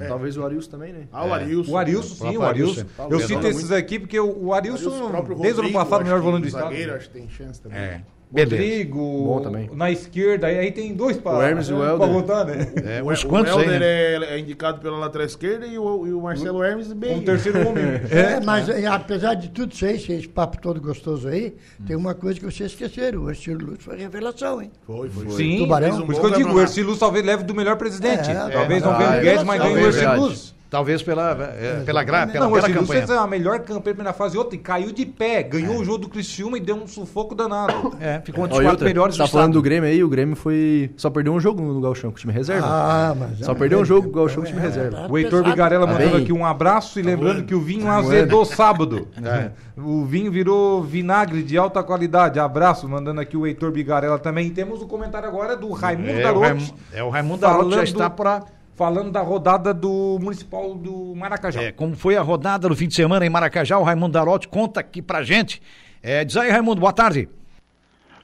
Talvez o Arilson também, né? Ah, o Arilson. O Arilson, sim, o Arilson. Eu cito esses aqui porque o Arilson, desde o ano passado, o melhor volante do estado. O acho que tem chance também. Rodrigo, Bom também. na esquerda, aí tem dois para o Hermes e o Helder. Voltar, né? É, o, quantos o Helder aí, né? é, indicado pela lateral esquerda e o, e o Marcelo Hermes bem. Um terceiro homem. é, mas é, apesar de tudo isso aí, esse papo todo gostoso aí, tem uma coisa que vocês esqueceram. O Ercílio Luz foi revelação, hein? Foi, foi. Sim, Tubarão. por isso que eu digo, o Ercílio Luz talvez leve do melhor presidente. É, talvez não venha o Guedes, mas ganhe o Ercílio Luz. Talvez pela, é, pela, gra, pela, não, pela assim, campanha. Não, a melhor campanha primeira fase outra, e caiu de pé, ganhou é. o jogo do Criciúma e deu um sufoco danado. É, ficou entre os quatro melhores Tá falando do Grêmio aí, o Grêmio foi. Só perdeu um jogo no Galchão com o time reserva. Ah, mas. Só perdeu um jogo com o Galchão com o time reserva. Tá o Heitor Bigarella tá mandando aqui um abraço e tá lembrando que o vinho tá azedou sábado. É. O vinho virou vinagre de alta qualidade. Abraço, mandando aqui o Heitor Bigarella também. E temos o comentário agora do Raimundo é, Darotti. É, o Raimundo Darotti já está para falando da rodada do Municipal do Maracajá. É, como foi a rodada do fim de semana em Maracajá, o Raimundo Darotti conta aqui pra gente. É, diz aí, Raimundo, boa tarde.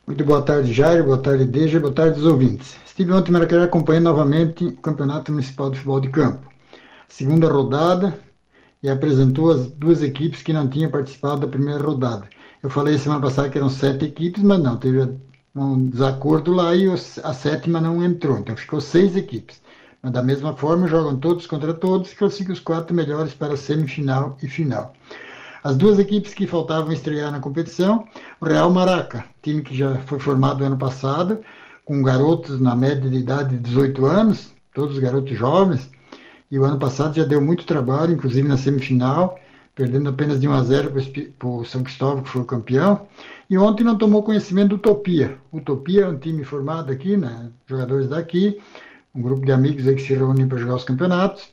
Muito boa tarde, Jair, boa tarde, Deja, boa tarde, os ouvintes. Estive ontem em Maracajá acompanhando novamente o Campeonato Municipal de Futebol de Campo. Segunda rodada e apresentou as duas equipes que não tinham participado da primeira rodada. Eu falei semana passada que eram sete equipes, mas não, teve um desacordo lá e a sétima não entrou, então ficou seis equipes. Da mesma forma, jogam todos contra todos e classificam os quatro melhores para a semifinal e final. As duas equipes que faltavam estrear na competição, o Real Maraca, time que já foi formado ano passado, com garotos na média de idade de 18 anos, todos garotos jovens, e o ano passado já deu muito trabalho, inclusive na semifinal, perdendo apenas de 1 a 0 para o São Cristóvão, que foi o campeão. E ontem não tomou conhecimento do Utopia. Utopia é um time formado aqui, né, jogadores daqui, um grupo de amigos aí que se reúnem para jogar os campeonatos.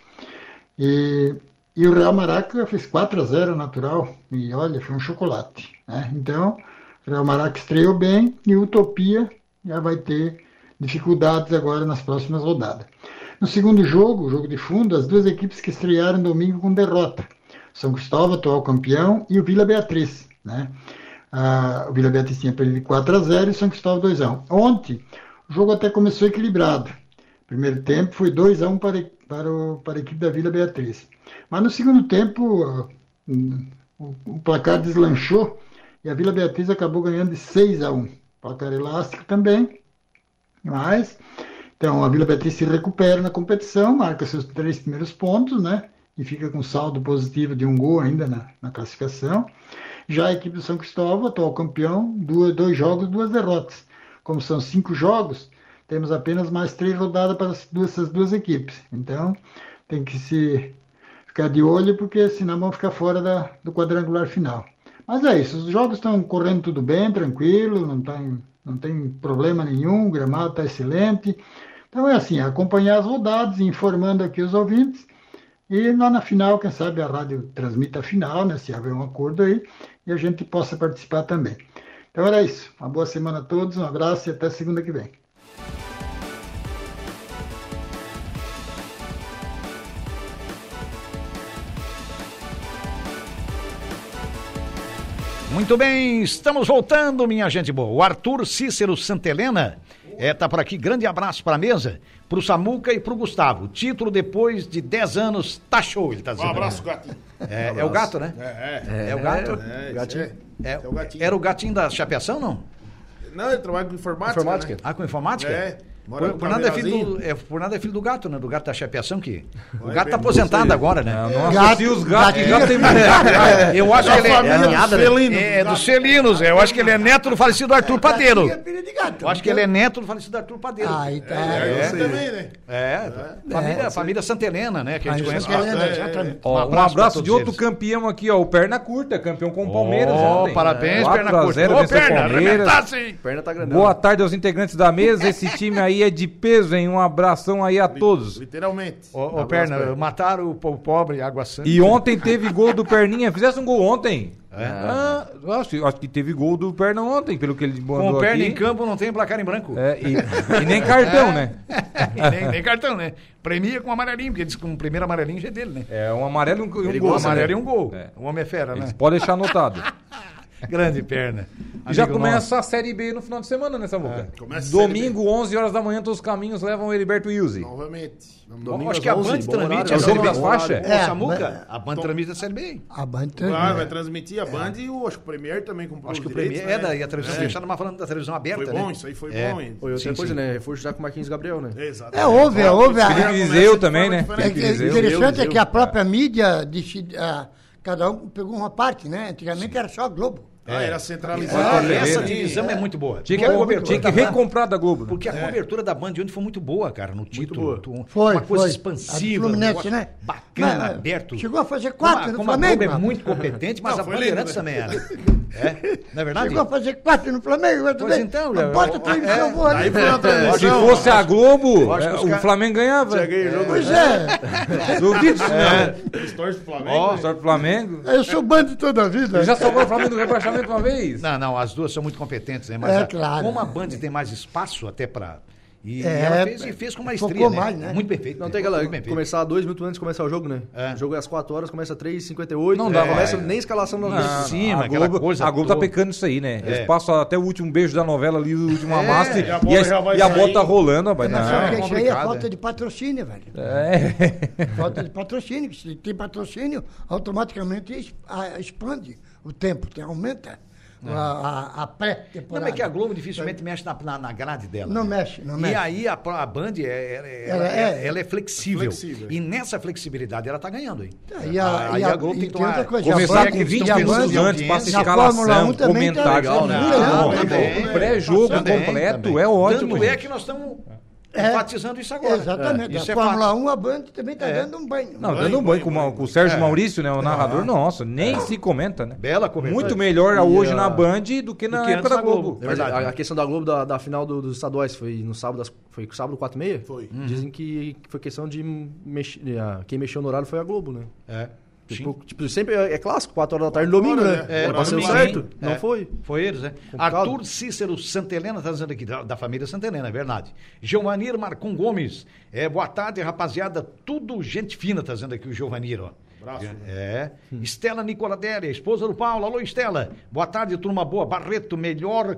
E, e o Real Maraca fez 4 a 0 natural. E olha, foi um chocolate. Né? Então, o Real Maraca estreou bem e Utopia já vai ter dificuldades agora nas próximas rodadas. No segundo jogo, o jogo de fundo, as duas equipes que estrearam domingo com derrota. São Cristóvão, atual campeão, e o Vila Beatriz. Né? Ah, o Vila Beatriz tinha perdido 4 a 0 e São Cristóvão 2 a 1 Ontem, o jogo até começou equilibrado. Primeiro tempo foi 2 a 1 para, para, o, para a equipe da Vila Beatriz. Mas no segundo tempo, o, o placar deslanchou e a Vila Beatriz acabou ganhando de 6 a 1. Placar elástico também. Mas, então, a Vila Beatriz se recupera na competição, marca seus três primeiros pontos, né? E fica com saldo positivo de um gol ainda na, na classificação. Já a equipe do São Cristóvão, atual campeão, duas, dois jogos, duas derrotas. Como são cinco jogos, temos apenas mais três rodadas para essas duas equipes. Então, tem que se ficar de olho, porque senão vão ficar fora da, do quadrangular final. Mas é isso, os jogos estão correndo tudo bem, tranquilo, não tem, não tem problema nenhum, o gramado está excelente. Então é assim, acompanhar as rodadas, informando aqui os ouvintes. E lá na final, quem sabe a rádio transmita a final, né, se houver um acordo aí, e a gente possa participar também. Então era isso. Uma boa semana a todos, um abraço e até segunda que vem. Muito bem, estamos voltando, minha gente boa. O Arthur Cícero Santelena é, tá por aqui. Grande abraço para a mesa, para o Samuca e para o Gustavo. Título depois de 10 anos, tá show, ele tá dizendo. Um abraço, gatinho. É, um é o gato, né? É, é. É, é o gato? É, gatinho. É, é, o gatinho. Era o gatinho da chapeação, não? Não, ele trabalha com informática. informática? Né? Ah, com informática? É. Por, por, nada é filho do, é, por nada é filho do gato, né? Do gato da chapeação que. O gato tá aposentado agora, né? Não, gato, os gatos é, gato tem é, Eu acho que ele é. É, é, dos felinos. Eu acho que ele é neto do falecido Arthur Padeiro. Eu acho que ele é neto do falecido Arthur Padeiro. Ah, então. É, também, né? É. Família, família Santa Helena, né? Que a gente conhece bastante. Um abraço de outro campeão aqui, ó. O Perna Curta, campeão com o Palmeiras. Ó, parabéns, Perna Curta. Ô, Perna, Perna tá grandão. Boa tarde aos integrantes da mesa. Esse time aí aí é de peso, hein? Um abração aí a todos. Literalmente. Ô, ô Perna, mataram o pobre Água Santa. E ontem teve gol do Perninha. Fizesse um gol ontem. É. Ah, acho, acho, que teve gol do Perna ontem, pelo que ele mandou Com o Perna aqui. em campo não tem placar em branco. É, e, e, nem cartão, né? nem, nem, cartão, né? Premia com amarelinho, porque diz que um primeiro amarelinho já é dele, né? É, um amarelo e um, um gol. Um amarelo e um gol. É. O homem é fera, né? Pode deixar anotado. Grande perna. Amigo já começa nosso. a Série B no final de semana, né, Samuca? É, Domingo, 11 horas da manhã, todos os caminhos levam o Heriberto Wilson. Novamente. Domingo acho que a Band transmite a Série B. faixa? É, Samuca, a Band transmite a Série B. A Band transmite. Ah, vai transmitir a Band e o, acho que o Premier também comprou Acho que o Premier é daí, a televisão é. fechada, mas falando da televisão aberta, Foi bom, isso aí foi bom. Foi outra coisa, né? Reforço já com o Marquinhos Gabriel, né? Exato. É, houve, houve. Felipe Viseu também, né? É interessante é que a própria mídia, cada um pegou uma parte, né? Antigamente era só a Globo. Ah, era centralizado. É, essa divisão é muito boa. Tinha que, tinha que recomprar da Globo. Né? Porque a cobertura da Band ontem foi muito boa, cara, no título. Foi, uma coisa foi. expansiva. Fluminense, né? Bacana, mas, aberto. Chegou a fazer quatro como, no como Flamengo. A Globo é muito competente, mas Não, a Bandeirantes também era. É, não é verdade? Chegou a fazer quatro no Flamengo. Mas pois então, já. Bota tudo que eu vou ali. Se fosse a Globo, o Flamengo ganhava. Pois é. Duvido isso, não. História do Flamengo. História do Flamengo. Eu sou band toda a vida. Já salvou o Flamengo do rebaixamento uma vez? Não, não, as duas são muito competentes, né? Mas é, claro. como a Band tem mais espaço até para e, É, e ela fez, e fez com maestria, né? mais, né? Muito perfeito. Não tem aquela. Começar dois minutos antes de começar o jogo, né? É. O jogo é às 4 horas, começa às 3h58. Não dá, começa é. nem escalação da Não, cima, a Globo, coisa a Globo tá pecando isso aí, né? Eles É. passam até o último beijo da novela ali, o último amasso, e a e, bola a, já vai e a bola tá rolando, rapaz. Não. só que isso aí é falta é. de patrocínio, velho. É. Falta de patrocínio. Se tem patrocínio, automaticamente a- expande o tempo, tem- aumenta a, a, a Não, pré-temporada. mas é que a Globo dificilmente mexe na, na, na grade dela. Não né? mexe, não E mexe. aí a, a Band é, é- Ela ela, é- é, ela é flexível. flexível. E nessa flexibilidade ela tá ganhando, hein? E a, Aí e a Globo tem e que tomar- coisa, a Começar com que 20 estão minutos pensando em antes, passa escalação, 1 também tá comentário. legal, Não, né? não, né? Pré-jogo completo é ótimo. Tanto é que nós estamos É. enfatizando isso agora. Exatamente. Isso a é Fórmula fato. 1, a Band também está É. dando um banho. Não, Banho, dando um banho banho, com, o- banho. com o Sérgio É. Maurício, né? O narrador, nossa, nem se comenta, né? Bela cobertura. Muito melhor E hoje na Band do que na do que época da Globo. Globo. A, a questão da Globo da, da final do- dos estaduais foi no sábado, das- foi sábado 4 e meia? Foi. Dizem que foi questão de mexer, ah, quem mexeu no horário foi a Globo, né? É. Tipo, tipo, sempre é, é clássico, 4 horas da tarde, domingo, né? É, ser domingo, certo. sim. Não É. foi. Foi eles, né? Complicado. Arthur Cícero Santelena está dizendo aqui, da, da família Santelena, é verdade. Giovanir Marcon Gomes, é, boa tarde, rapaziada, tudo gente fina, tá dizendo aqui o Giovanir, ó. Abraço. É. Estela Nicoladelli, esposa do Paulo. Alô, Estela. Boa tarde, turma boa. Barreto, melhor.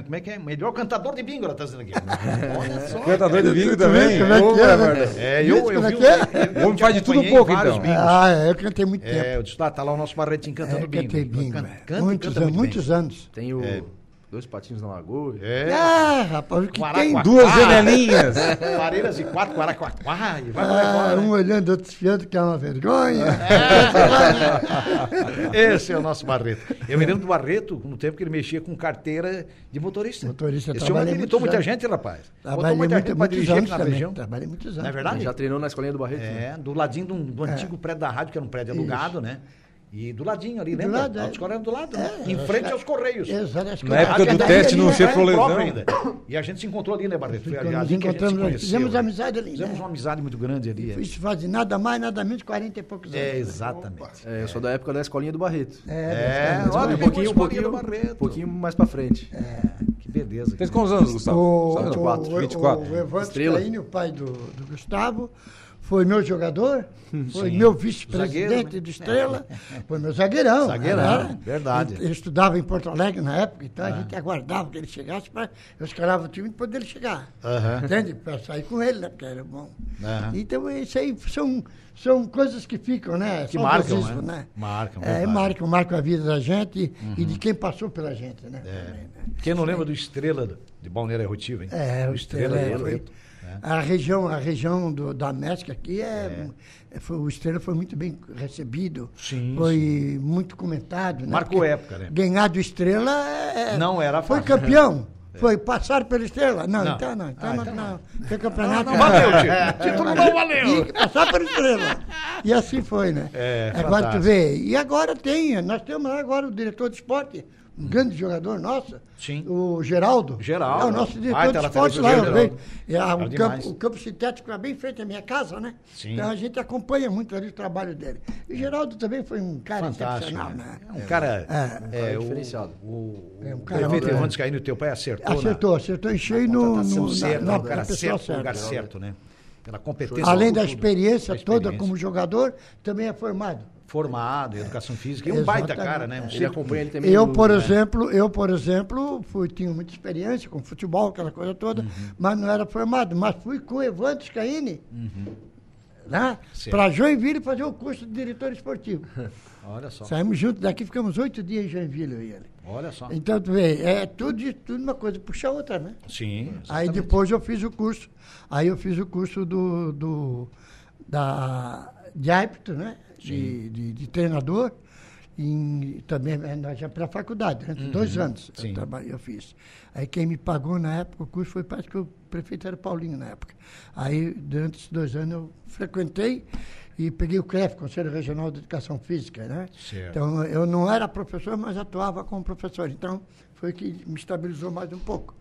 Como é que é? Melhor cantador de bingo, ela tá dizendo aqui. Olha só. Cantador de bingo também. Como é que é, né? É, eu, eu Como é vi que é? eu- eu O homem te faz de tudo um pouco, então. bingos. Ah, é, eu cantei muito tempo. É, eu disse, tá, tá lá o nosso Barretinho cantando É, bingo. cantei bingo. Canta, é. canta muitos, canta muitos anos. Tem o É. Dois Patinhos na Lagoa. É. Ah, rapaz, o que tem? Duas janelinhas. Pareiras e quatro, Guaraquaquá, e vai Ah, fora, um né? olhando, outro desfiando, que é uma vergonha. Esse é o nosso Barreto. Eu me lembro do Barreto, no tempo que ele mexia com carteira de motorista. Motorista, Esse homem habilitou muita anos. gente, rapaz. Botou Trabalhei muita muito, gente pra dirigir aqui na também. região. Trabalhei muitos anos. Não é verdade? Já treinou na escolinha do Barreto. né? É, do ladinho do, do antigo prédio da rádio, que era um prédio alugado, né? E do ladinho ali, Do lembra? lado, a é. autoescola era do lado, né? É, em frente aos Correios. Exato, acho que Na época do é teste daí, no né? Chevrolet. Ainda. E a gente se encontrou ali, né, Barreto? Foi Nos ali que a gente se encontramos, conheceu. fizemos né? amizade ali, Fizemos né? uma amizade muito grande ali. é. Isso faz nada mais, nada menos de 40 e poucos anos. É, né? exatamente. É, eu sou da época da escolinha do Barreto. É, É, é, olha, um pouquinho, um escolinha pouquinho, do Barreto. um pouquinho mais pra frente. Que beleza. Fez quantos anos, Gustavo? O, Sabe, o, 24. o, 24. o Evandro Estrela. O pai do, do Gustavo, foi meu jogador, foi Sim. meu vice-presidente né? do Estrela, foi meu zagueirão. Zagueirão, né? verdade. Ele, ele estudava em Porto Alegre na época, então a gente aguardava que ele chegasse para eu escalava o time para poder ele chegar. Aham. Entende? Para sair com ele, né? Porque era bom. Aham. Então, isso aí são, são coisas que ficam, né? Que São marcam, vozismo, né? Marcam, É. Uhum. marcam, marcam a vida da gente e de quem passou pela gente, né? É. Né? Quem não lembra do Estrela de Balneário Rotivo, hein? É, o Estrela, é, do foi- né? A região, a região do, da América aqui é, é, foi- o Estrela foi muito bem recebido, Sim, foi muito comentado. Né? Marcou Porque época, né? Ganhar do Estrela é, Não era foi fácil. campeão. Foi passar pelo Estrela? Não, Não. então não. Então Ah, não, então não. Foi campeonato. Não valeu, tio. Título não valeu. Tinha que passar pelo Estrela. E assim foi, né? É, agora tu fantástico. vê. E agora tem, nós temos lá agora o diretor de esporte, um grande jogador nosso, Sim. o Geraldo. Geraldo. É o nosso diretor Baita de lateral esporte lá. Geraldo. É, o, campo, o campo sintético é bem em frente à minha casa, né? Sim. Então a gente acompanha muito ali o trabalho dele. E o Geraldo também foi um cara Fantástico. excepcional, né? né? É um cara. É. É, o, diferenciado. O, É um o cara prefeito muito- Evandro Scaini, teu pai acertou. Acertou, acertou em cheio no, no, na, certa, na, o cara na certo, no lugar certo, né? Pela competência. Além da experiência da toda como jogador, também é formado. Formado, em educação física. E um baita cara, né? Um Ele ser- acompanha ele também. Eu, no- por né? exemplo, eu, por exemplo, fui, tinha muita experiência com futebol, aquela coisa toda, Uhum. mas não era formado. Mas fui com o Evandro Scaini, né? Uhum. Certo. Para Joinville fazer o curso de diretor esportivo. Olha só. Saímos juntos daqui, ficamos oito dias em Joinville, eu e ele. Olha só. Então, tu vê, é tudo, tudo uma coisa puxa a outra, né? Sim. Aí exatamente. depois eu fiz o curso. Aí eu fiz o curso do, do da, de árbitro, né? De, de, de treinador. E também eh, já pela faculdade, né? dois anos Uhum. Sim. eu, trabalhei, eu fiz. Aí quem me pagou na época o curso foi parece que o prefeito era Paulinho na época. Aí durante esses dois anos eu frequentei e peguei o CREF, Conselho Regional de Educação Física, né? Certo. Então eu não era professor, mas atuava como professor. Então foi que me estabilizou mais um pouco.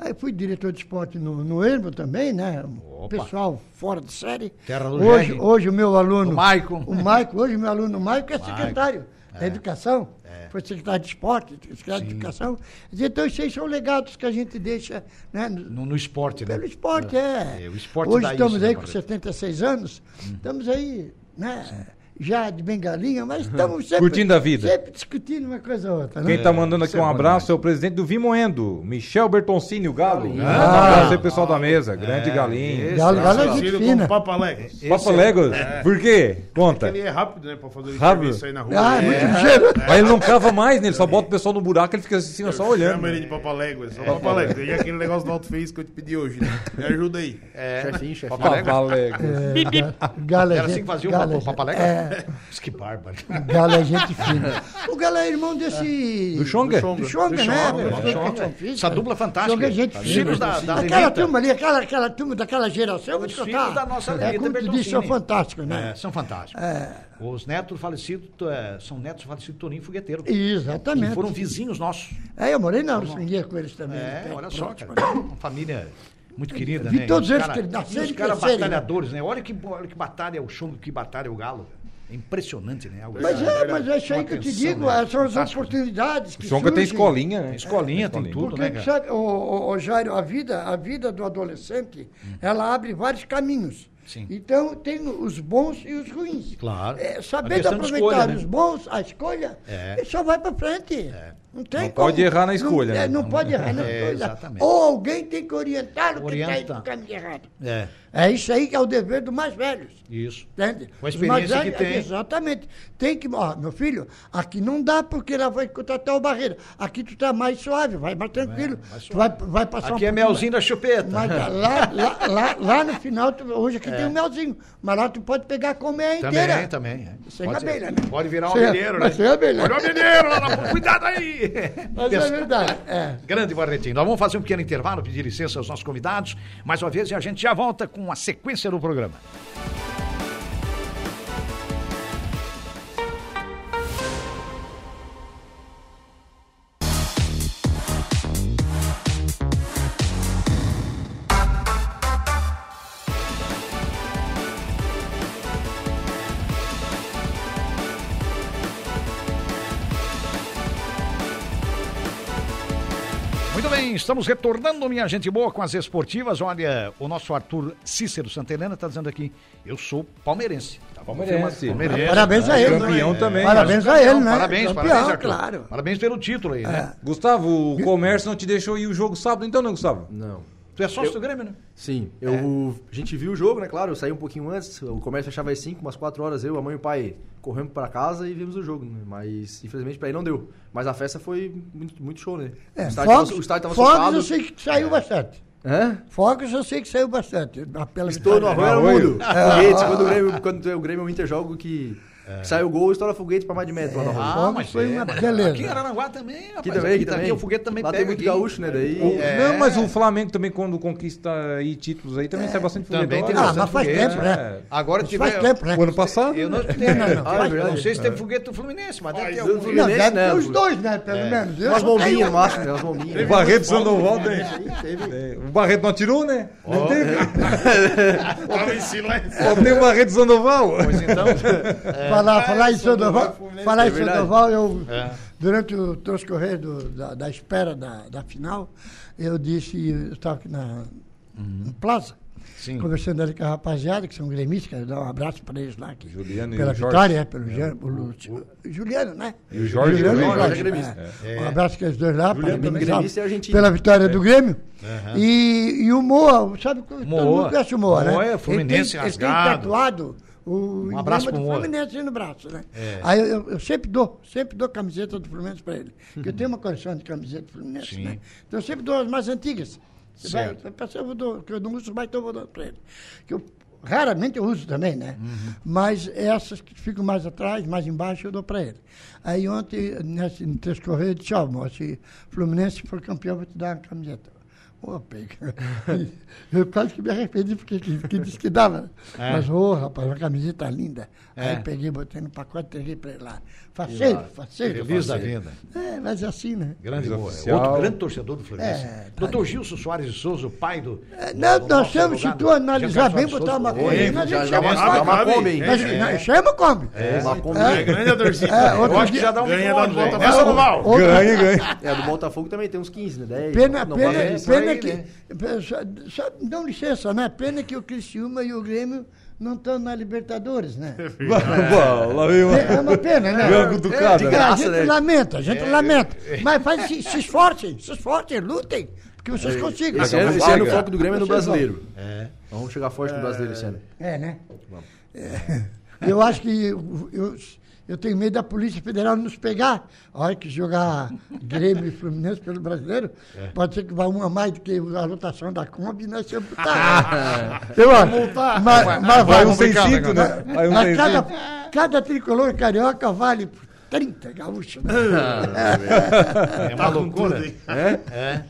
Aí fui diretor de esporte no, no Ermo também, né? Opa. Pessoal fora de série. Terra do hoje, hoje o meu aluno. O Maicon. O Maicon, hoje o meu aluno Maicon é Maicon. secretário da educação. É. Foi secretário de esporte, secretário de educação. Então, esses são legados que a gente deixa né, no- No, esporte, né? pelo esporte, é. É, o esporte Hoje estamos isso, aí né, com Barreto? 76 anos, estamos aí, né? Já de bengalinha, mas estamos sempre. Curtindo a vida. Sempre discutindo uma coisa ou outra, né? Quem tá mandando aqui isso é um abraço é o presidente do Vimoendo, Michel Bertoncini, o Galo. Um Ah. abraço aí, pessoal da mesa. Grande É, galinho. esse Galo, galo é gente fina. como Papa Legos. Papa Legos? Por quê? Conta. Ele é rápido, né? Pra fazer o Rápido? serviço aí na rua. Ah, é É. muito ligeiro. Mas ele não cava mais, né? Ele só bota o pessoal no buraco, ele fica assim, só olhando. Chama ele de Papa Legos. Só Papa Legos. E aquele negócio do Alto Face que eu te pedi hoje, né? Me ajuda aí. Chefinho, chefinho. Papa Legos. É, Galo é Era assim que fazia o Galo é É, Que bárbaro. Galo é gente fina. O Galo é irmão desse. Do Xonga? Do Xonga, né? Do Xonga. física. Essa dupla fantástica. Xonga é gente Os fina. filhos da- da Aquela turma ali, aquela, aquela turma daquela geração, vou te Os contar. filhos da nossa É, como tu disse, são fantásticos, né? É, são fantásticos. Os netos falecidos é, são netos falecidos do Toninho Fogueteiro. Que Exatamente. foram vizinhos nossos. É, eu morei na Uruçunguia com eles também. É, né? olha só, cara. Uma família muito querida, Vi né? todos E os eles cara- que nasceram e Os caras né? batalhadores, né? Olha que, olha que batalha o chumbo, que batalha o galo. Impressionante, né? Algo mas, é, mas é isso aí que eu te digo, né? são as oportunidades que O Songa tem escolinha, né? Escolinha, tem, tem tudo, Porque, né, sabe, o, o, o Jairo, a vida, a vida do adolescente, hum. ela abre vários caminhos. Sim. Então, tem os bons e os ruins. Claro. É, sabendo aproveitar escolha, né? os bons, a escolha, é. ele só vai para frente. É. Não, tem não pode errar na escolha. Não, né? não, não pode errar na é, escolha. Exatamente. Ou alguém tem que orientar o que está indo no caminho errado. É. É isso aí que é o dever dos mais velhos. Isso. Entende? Com a experiência velhos, que tem. Exatamente. Tem que, ó, meu filho, aqui não dá porque ela vai contratar o barreira. Aqui tu tá mais suave, vai mais tranquilo. É, mais. Vai, vai passar aqui um é melzinho da chupeta. Mas lá, lá, lá, lá, no final, tu, hoje aqui é. tem um melzinho. Mas lá tu pode pegar comer a inteira. Também, também. É. Sem pode, abelha, né? Pode virar um abelheiro, né? Sem abelha. Olha o abelheiro lá, cuidado aí. Mas é verdade. É. Grande Barretinho. Nós vamos fazer um pequeno intervalo, pedir licença aos nossos convidados, mais uma vez, e a gente já volta com a sequência do programa. Estamos retornando, minha gente boa, com as esportivas. Olha, o nosso Arthur Cícero Santa Helena está dizendo aqui, eu sou palmeirense. Tá palmeirense. palmeirense. Parabéns a ele. Campeão né? também. Parabéns a ele, né? Parabéns, campeão, parabéns, Arthur. claro. Parabéns pelo título aí, né? É. Gustavo, o comércio não te deixou ir o jogo sábado, então não, Gustavo? Não. Tu é sócio eu, do Grêmio, né? Sim. Eu, é. A gente viu o jogo, né? Claro, eu saí um pouquinho antes. O comércio fechava às 5, umas 4 horas. Eu, a mãe e o pai corremos para casa e vimos o jogo, né? Mas, infelizmente, para ele não deu. Mas a festa foi muito, muito show, né? É, o estádio Fogos, tava, o estádio tava Fogos eu sei que saiu é. bastante. Fogos eu sei que saiu bastante. Pela Estou no Arroio era mudo. Foguetes, quando o Grêmio, quando o Grêmio Inter jogo que é. Saiu o gol, estoura foguete pra mais de metro é. lá na rua. Ah, mas foi é, uma beleza. Aqui em Aranaguá também, rapaz. Aqui também, aqui, também. Aqui o foguete também lá pega. tem muito aqui. gaúcho, né? Daí... O, é. Não, mas o Flamengo também, quando conquista aí títulos aí, também é. sai bastante foguete. Também tem ah, mas faz tempo, né? É. Agora tiver... Faz tempo, né? O ano passado? Eu não, tenho, não, não, não, não sei se tem foguete do Fluminense, mas deve ter algum. Fluminense, não, deve ter os dois, né? Pelo menos. Umas bombinhas no máximo, né? Umas bombinhas. O Barreto Sandoval tem. O Barreto não atirou, né? Não teve. Tava em silêncio. Só tem o Barreto Sandoval. Pois então... Falar em Sandoval falar em Sandoval, eu, é. durante o transcorrer do, da, da, espera da, da final, eu disse, eu estava aqui na, uhum. Plaza, Sim. conversando ali com a rapaziada, que são gremistas, dar um abraço para eles lá. Que, Juliano pela vitória, é, pelo é. Pelo, Juliano, né? E o Jorge, Juliano, Jorge, Jorge, Jorge é. é. Um abraço para os dois lá, Juliano, pela vitória do Grêmio. Uhum. E, e o Moa, sabe? Moa. Todo mundo conhece o Moa, Moa né? é Fluminense ele tem, rasgado. Ele tem tatuado o um abraço do Fluminense no braço, né? É. Aí eu, eu, sempre dou, sempre dou camiseta do Fluminense para ele. Porque eu tenho uma coleção de camisetas do Fluminense, Sim. né? Então eu sempre dou as mais antigas. Certo. Vai, eu dou, que eu não uso mais, então eu vou dar para ele. Que eu, raramente eu uso também, né? Uhum. Mas essas que ficam mais atrás, mais embaixo, eu dou para ele. Aí ontem, nesse, no transcorrer, eu disse, ó, oh, se Fluminense for campeão, eu vou te dar uma camiseta. Pega. Eu quase que me arrependi porque que, que disse que dava. É. Mas, ô, oh, rapaz, uma camiseta linda. É. Aí peguei, botei no pacote, peguei pra ele lá. Faceiro, faceiro. Feliz da vida. É, mas é assim, né? Grande boa. Outro grande torcedor do Fluminense. É, tá Doutor Gilson Soares de Souza, o pai do. É, não, nós chamamos, se tu analisar bem, botar uma Kombi. A gente chama uma Kombi. Chama Kombi. É, uma Kombi. É grande a torcida. Eu acho que já dá um ganha da Botafogo. Ganha, ganha. É, do Botafogo também tem uns 15, né? 10. Pena, pena, pena que. Só, dão licença, né? Pena que o Criciúma e o Grêmio não estão na Libertadores, né? É, é uma pena, né? É, de graça, a gente né? lamenta, a gente é, lamenta. Mas faz, se, se esforcem, se esforcem, lutem, porque vocês é, consigam. Esse, ano, esse ano o foco do Grêmio é no brasileiro. É. Vamos chegar forte no brasileiro esse ano. É, né? É. Eu acho que eu, eu tenho medo da Polícia Federal nos pegar. A hora que jogar Grêmio e Fluminense pelo brasileiro, é. pode ser que vá uma mais do que a lotação da Kombi, nós né? sempre tá. Eu acho. Mas, vai, um sentido, né? Vai um mas cada, cada tricolor carioca vale 30 gaúchos. Né? é uma loucura. É? É.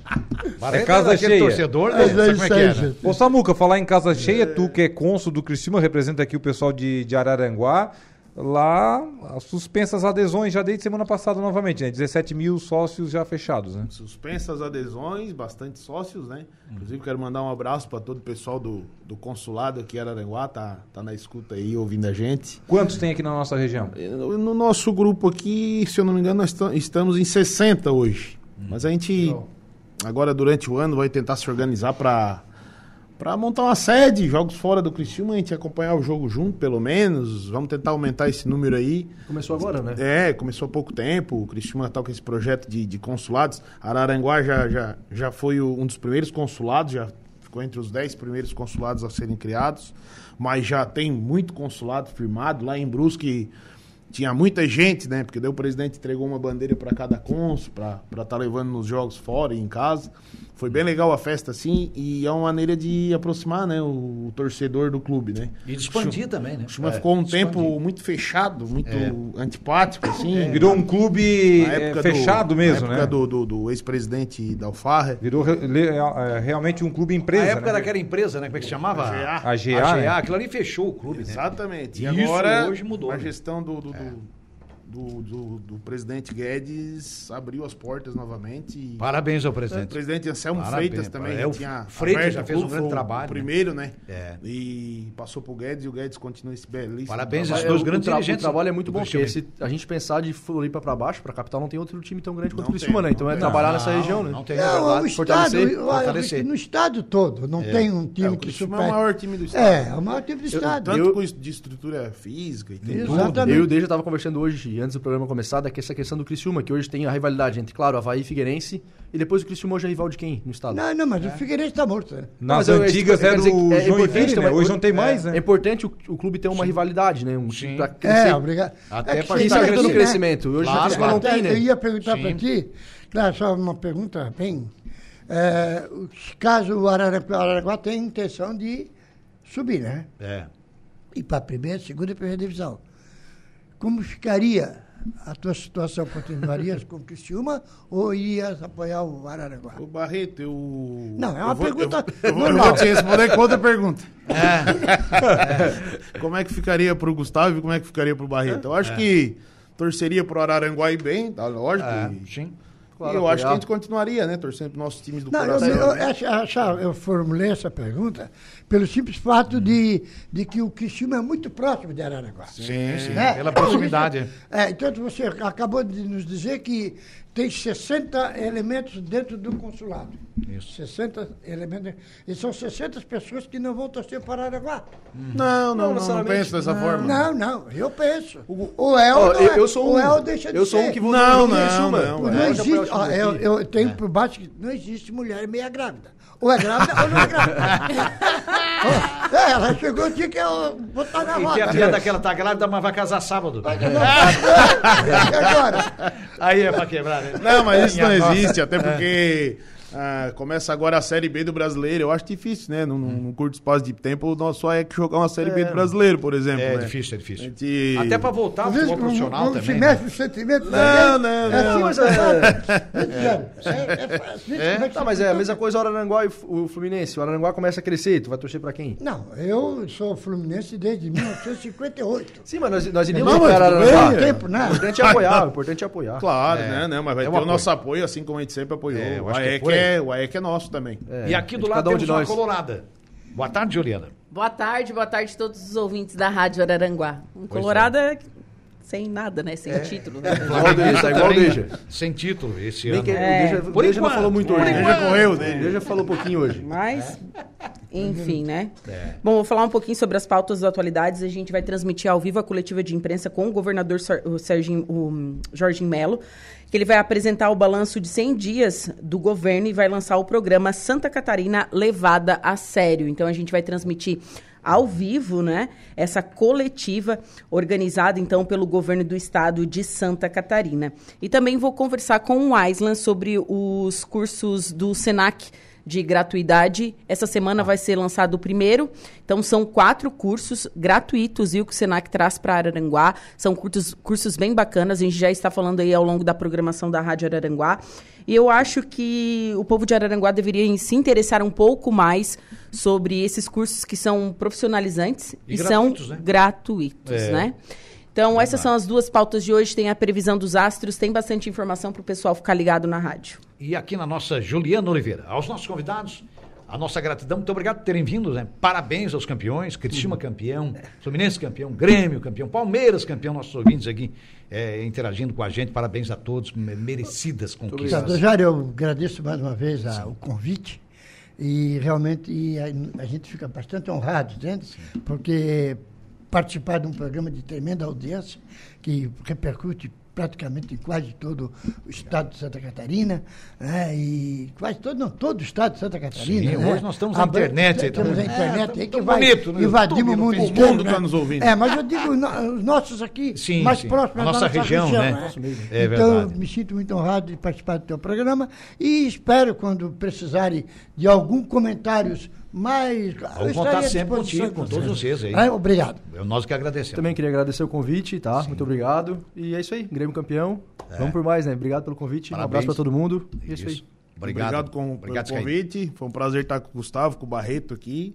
é casa cheia. torcedor, né? É como é que é, né? Ô Samuca, falar em casa cheia, tu que é cônsul do Criciúma, representa aqui o pessoal de, de Araranguá. Lá suspensas adesões já desde semana passada novamente, né? 17 mil sócios já fechados, né? Suspensas adesões, bastante sócios, né? Inclusive quero mandar um abraço para todo o pessoal do, do consulado aqui em Araranguá, tá, tá na escuta aí, ouvindo a gente. Quantos tem aqui na nossa região? No, no nosso grupo aqui, se eu não me engano, nós estamos em 60 hoje. Hum. Mas a gente, agora durante o ano, vai tentar se organizar para para montar uma sede, jogos fora do Criciúma, a gente acompanhar o jogo junto, pelo menos. Vamos tentar aumentar esse número aí. Começou agora, né? É, começou há pouco tempo. O Criciúma está com esse projeto de, de consulados. Araranguá já, já, já foi um dos primeiros consulados, já ficou entre os dez primeiros consulados a serem criados. Mas já tem muito consulado firmado. Lá em Brusque tinha muita gente, né? Porque daí o presidente entregou uma bandeira para cada cônsul, para estar tá levando nos jogos fora e em casa. Foi bem legal a festa, assim, e é uma maneira de aproximar, né, o, o torcedor do clube, né? E de expandir também, né? O Chuma é, ficou um expandir. tempo muito fechado, muito é. antipático, assim. É. Virou um clube é, fechado do, mesmo, na época né? do, do, do ex-presidente da Alfarra. Virou re, é, realmente um clube empresa, Na época né? daquela empresa, né, como é que se chamava? A GA. A GA, a GA né? aquilo ali fechou o clube, Exatamente. né? E agora, hoje mudou. A gestão do, do that. Do, do, do, presidente Guedes abriu as portas novamente. E... Parabéns ao presidente. O presidente Anselmo Parabéns, Freitas também é, tinha Freitas já fez um grande trabalho. O primeiro, né? É. E passou pro Guedes e o Guedes continua esse belíssimo Parabéns esses dois grandes o, dirigentes. O trabalho é muito bom, porque se a gente pensar de Floripa para baixo, para a capital, não tem outro time tão grande quanto o Criciúma, né? Então é trabalhar não, nessa região, né? Não tem, não, o estado, fortalecer. No estado todo, não é. tem um time é, que supera. é o maior time do estado. É, é o maior time do estado. Eu, tanto de estrutura física e tem Exatamente. tudo. Eu e o Deja estava conversando hoje, antes do programa começar, da essa questão do Criciúma, que hoje tem a rivalidade entre, claro, Havaí e Figueirense, e depois o Criciúma hoje é rival de quem no estado? Não, não, mas é. o Figueirense está morto. Né? Nas não, antigas era o é Joinville, né? Hoje não tem mais, é, né? É importante o, o clube ter uma Sim. rivalidade, né? Um Sim. Pra crescer. É, obrigado. Até é para estar no crescimento. Hoje claro, claro. não tem, né? Eu ia perguntar para ti, claro, só uma pergunta bem... É, caso o Araraquara tenha intenção de subir, né? É. E para a primeira, segunda e primeira divisão. Como ficaria a tua situação continuarias com o Criciúma ou ias apoiar o Araranguá? O Barreto, eu... Não, é uma vou, pergunta eu, eu, eu vou te responder com outra pergunta. É. como é que ficaria para o Gustavo e como é que ficaria para o Barreto? Eu acho é. que torceria para o Araranguá ir bem, tá lógico. É, sim. Claro, e eu acho que a gente continuaria, né? Torcendo para nossos times do não, coração. Eu, eu, eu, eu, formulei essa pergunta pelo simples fato hum. de, de que o Criciúma é muito próximo de Araraquara. Sim, sim. Né? Pela proximidade. É, então você acabou de nos dizer que tem 60 elementos dentro do consulado. Isso. 60 elementos. E são 60 pessoas que não vão torcer para Araguá. Hum. Não, não, não, não, não penso dessa não, forma. Não, não, eu penso. O, o El, oh, eu, eu sou um, o El deixa de Eu sou ser. um que vou Não, não, não. Não, não existe. Ó, eu, eu tenho é. por baixo que não existe mulher meia grávida. Ou é grávida ou não é grávida. é, ela chegou, tinha que eu botar na roda. E a piada que ela tá grávida, mas vai casar sábado. Vai agora? Aí é pra quebrar, né? Não, mas isso não existe, até porque... Ah, começa agora a Série B do Brasileiro. Eu acho difícil, né? Num, num curto espaço de tempo, só é que jogar uma Série é. B do Brasileiro, por exemplo. É né? difícil, é difícil. Gente... Até pra voltar ao futebol profissional como também. se mexe os sentimentos Não, não, não. É assim, mas é. Tá, mas é a mesma coisa o Araranguá e o Fluminense. O Araranguá começa a crescer, tu vai torcer pra quem? Não, eu sou Fluminense desde 1958. Sim, mas nós, nós iríamos não, para Araranguá. Tempo, né? O importante é apoiar, o importante é apoiar. Claro, né? Não, mas vai ter o nosso apoio, assim como a gente sempre apoiou. o AEC é, o AEC é nosso também. É, e aqui do lado um temos uma colorada. Boa tarde, Juliana. Boa tarde, boa tarde a todos os ouvintes da Rádio Araranguá. Um colorada sem nada, né? Sem é. título. Né? Igual deixa, igual deixa. Sem título esse ano. Que, é. Deixa, Por deixa não falou muito hoje. Deixa correu, né? Deixa falou um pouquinho hoje. Mas, enfim, né? É. Bom, vou falar um pouquinho sobre as pautas das atualidades. A gente vai transmitir ao vivo a coletiva de imprensa com o governador o Serginho, o Jorginho Melo que ele vai apresentar o balanço de 100 dias do governo e vai lançar o programa Santa Catarina Levada a Sério. Então a gente vai transmitir ao vivo, né? Essa coletiva organizada então pelo governo do estado de Santa Catarina. E também vou conversar com o Aislan sobre os cursos do Senac de gratuidade. Essa semana vai ser lançado o primeiro. Então, são quatro cursos gratuitos e o que o Senac traz para Araranguá. São cursos, cursos bem bacanas. A gente já está falando aí ao longo da programação da Rádio Araranguá. E eu acho que o povo de Araranguá deveria se interessar um pouco mais sobre esses cursos que são profissionalizantes e, e gratuitos, são né? gratuitos, é. né? Então, essas são as duas pautas de hoje. Tem a previsão dos astros, tem bastante informação para o pessoal ficar ligado na rádio. E aqui na nossa Juliana Oliveira, aos nossos convidados, a nossa gratidão, muito obrigado por terem vindo, né? Parabéns aos campeões, Cristina uhum. campeão, Fluminense campeão, Grêmio campeão, Palmeiras campeão, nossos ouvintes aqui é, interagindo com a gente, parabéns a todos, merecidas conquistas. Jário, eu agradeço mais uma vez a, o convite. E realmente e a, a, gente fica bastante honrado, gente, porque participar de um programa de tremenda audiência que repercute praticamente em quase todo o estado de Santa Catarina, né? e quase todo, não, todo o estado de Santa Catarina. Sim, né? hoje nós estamos na internet. Então, temos a internet é, aí que vai bonito, né? invadimos o mundo. O mundo está né? nos ouvindo. É, mas eu digo os nossos aqui, sim, mais sim. próximos a nossa, nossa região. região né? né? É então, me sinto muito honrado de participar do teu programa e espero, quando precisarem de algum comentários mas. Vamos contar sempre contigo, com todos vocês aí. Ah, obrigado. Eu, nós que agradecemos. Também queria agradecer o convite, tá? Sim. Muito obrigado. E é isso aí, Grêmio campeão. É. Vamos por mais, né? Obrigado pelo convite. Parabéns. Um abraço para todo mundo. E é isso, isso aí. Obrigado, obrigado com, obrigado, pelo convite. Foi um prazer estar com o Gustavo, com o Barreto aqui.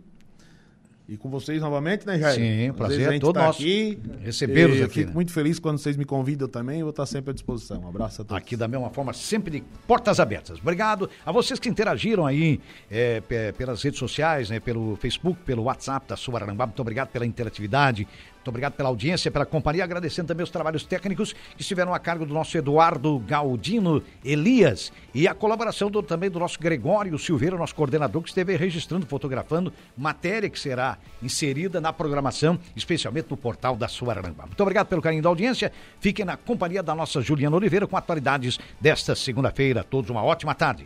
E com vocês novamente, né, Jair? Sim, prazer é todo tá nosso. Aqui, Recebê-los aqui. Fico né? muito feliz quando vocês me convidam também. Eu vou estar sempre à disposição. Um abraço a todos. Aqui da mesma forma, sempre de portas abertas. Obrigado a vocês que interagiram aí é, pelas redes sociais, né, pelo Facebook, pelo WhatsApp da Suararambá. Muito obrigado pela interatividade. Muito obrigado pela audiência, pela companhia, agradecendo também os trabalhos técnicos que estiveram a cargo do nosso Eduardo Galdino Elias e a colaboração do, também do nosso Gregório Silveira, nosso coordenador, que esteve registrando, fotografando matéria que será inserida na programação, especialmente no portal da Suararambá. Muito obrigado pelo carinho da audiência. Fiquem na companhia da nossa Juliana Oliveira com atualidades desta segunda-feira. Todos uma ótima tarde.